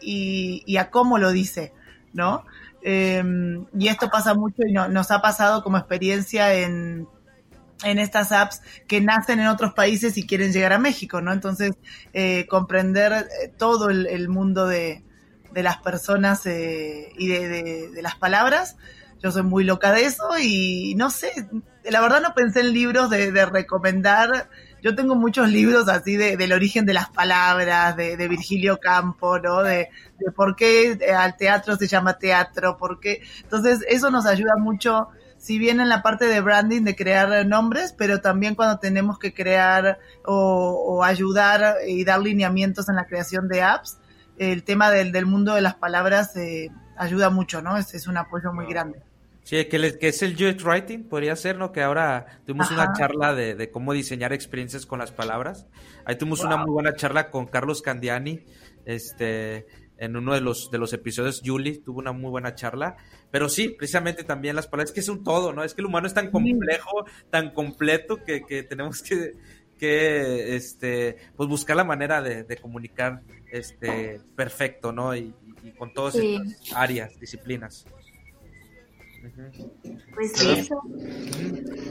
y, a cómo lo dice, ¿no? Em, y esto pasa mucho y nos ha pasado como experiencia en en estas apps que nacen en otros países y quieren llegar a México, ¿no? Entonces, eh, comprender eh, todo el, mundo de, las personas eh, y de, las palabras. Yo soy muy loca de eso y no sé, la verdad no pensé en libros de, recomendar. Yo tengo muchos libros así del origen de las palabras, de, Virgilio Campo, ¿no? De, de por qué al teatro se llama teatro, por qué. Entonces, eso nos ayuda mucho si bien en la parte de branding, de crear nombres, pero también cuando tenemos que crear o, ayudar y dar lineamientos en la creación de apps, el tema del, del mundo de las palabras eh, ayuda mucho, ¿no? Es, es un apoyo muy grande. Sí, que, que es el UX Writing, podría ser, ¿no? Que ahora tuvimos una charla de, de, cómo diseñar experiencias con las palabras. Ahí tuvimos una muy buena charla con Carlos Candiani, este, en uno de los, de los episodios, Julie tuvo una muy buena charla, pero sí, precisamente también las palabras, es que es un todo, ¿no? Es que el humano es tan complejo, tan completo, que, que tenemos que, que, este, pues buscar la manera de, de comunicar, este, perfecto, ¿no? Y, con todas estas áreas, disciplinas. Pues sí.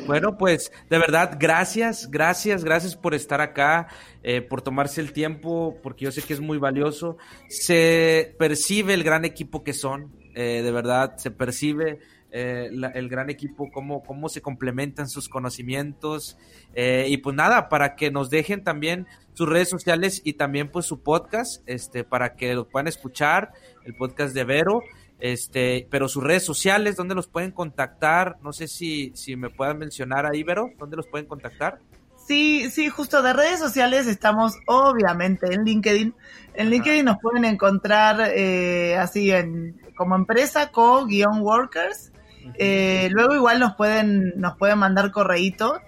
Bueno, pues de verdad, gracias, gracias, gracias por estar acá, eh, por tomarse el tiempo, porque yo sé que es muy valioso. Se percibe el gran equipo que son, eh, de verdad, se percibe eh, el gran equipo, cómo, cómo se complementan sus conocimientos. y pues nada, para que nos dejen también sus redes sociales y también pues su podcast, este, para que lo puedan escuchar, el podcast de Vero. Este, pero sus redes sociales, ¿dónde los pueden contactar? No sé si, si me puedan mencionar ahí, Vero, ¿dónde los pueden contactar? Sí, sí, justo de redes sociales estamos obviamente en LinkedIn. En LinkedIn nos pueden encontrar eh, así en como empresa co-workers. Eh, luego igual nos pueden nos pueden mandar correitos,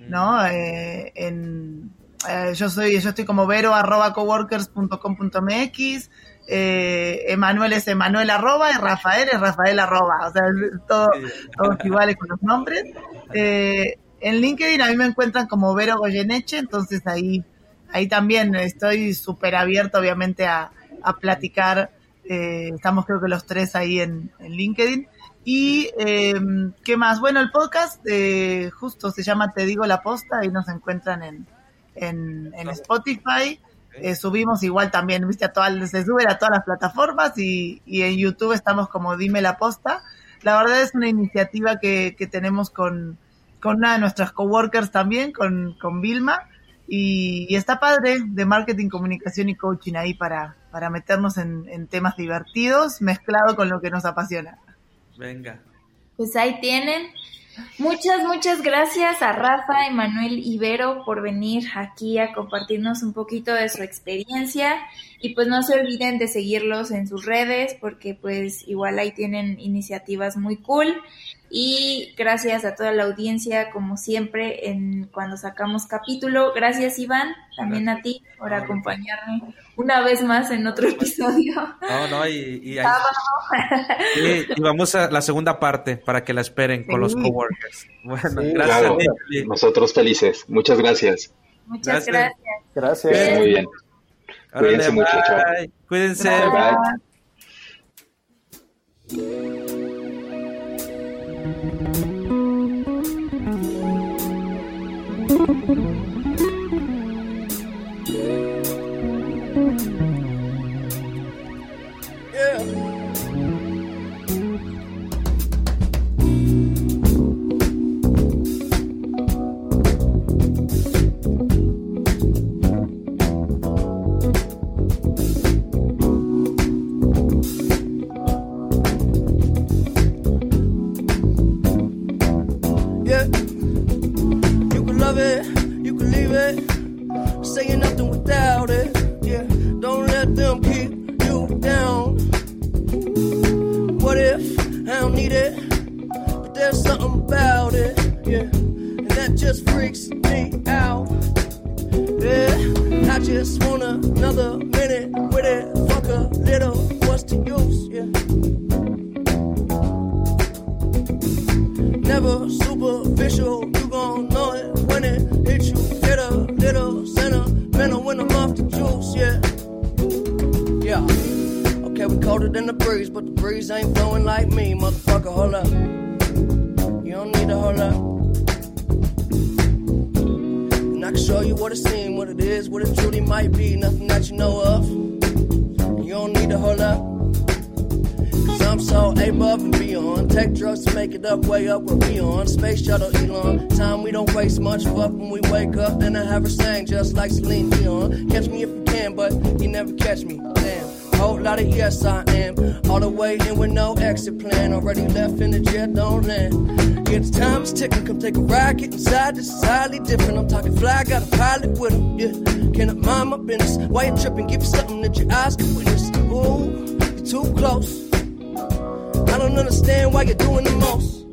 ¿no? Eh, en, yo soy yo estoy como vero arroba coworkers.com.mx eh, Emanuel es Emanuel arroba y Rafael es Rafael arroba, o sea, todo, todos iguales con los nombres. Eh, en LinkedIn a mí me encuentran como Vero Goyeneche, entonces ahí, ahí también estoy súper abierto obviamente a, a platicar. Eh, estamos creo que los tres ahí en, en LinkedIn. Y em, qué más, bueno, el podcast eh, justo se llama Te digo la posta, ahí nos encuentran en, en, en Spotify. Eh, subimos igual también, viste, a todas, se sube a todas las plataformas y, en YouTube estamos como Dime la Posta. La verdad es una iniciativa que, que tenemos con, con una de nuestras coworkers también, con, con Vilma, y, está padre de marketing, comunicación y coaching ahí para, para meternos en, en temas divertidos, mezclado con lo que nos apasiona. Venga. Pues ahí tienen. Muchas, muchas gracias a Rafa, Emanuel Ibero por venir aquí a compartirnos un poquito de su experiencia. Y pues no se olviden de seguirlos en sus redes porque pues igual ahí tienen iniciativas muy cool y gracias a toda la audiencia como siempre en cuando sacamos capítulo. Gracias Iván, también a ti por acompañarme una vez más en otro episodio. No, no, y, vamos a la segunda parte para que la esperen con los coworkers. Bueno, gracias. Nosotros felices. Muchas gracias. Muchas gracias. Gracias. Muy bien. Cuídense mucho. Cuídense. bye. Need it? But there's something about it. Yeah. And that just freaks me out. Yeah. I just want another minute with it. Fuck a little. What's the use? Yeah. never superficial. You gon' know it when it hits you. Get a little sentimental when I'm off the juice, yeah. Yeah. Okay, we colder than the breeze, but the breeze ain't blowing like me, motherfucker. Hold up. You don't need a hold up. And I can show you what it seems, what it is, what it truly might be. Nothing that you know of. You don't need a hold up. Cause I'm so above and beyond. Take drugs to make it up, way up where we on. Space shuttle Elon. Time we don't waste much. Fuck when we wake up, then I have her sang just like Celine Dion. Catch me if you can, but you never catch me. Damn. Whole lot of yes, I am. All the way in with no exit plan. Already left in the jet, don't land. Yeah, the time is ticking. Come take a ride, get inside. This is highly different. I'm talking fly, got a pilot with him. Yeah, cannot mind my business. Why you tripping? Give you something that your eyes can witness. Ooh, you're too close. I don't understand why you're doing the most.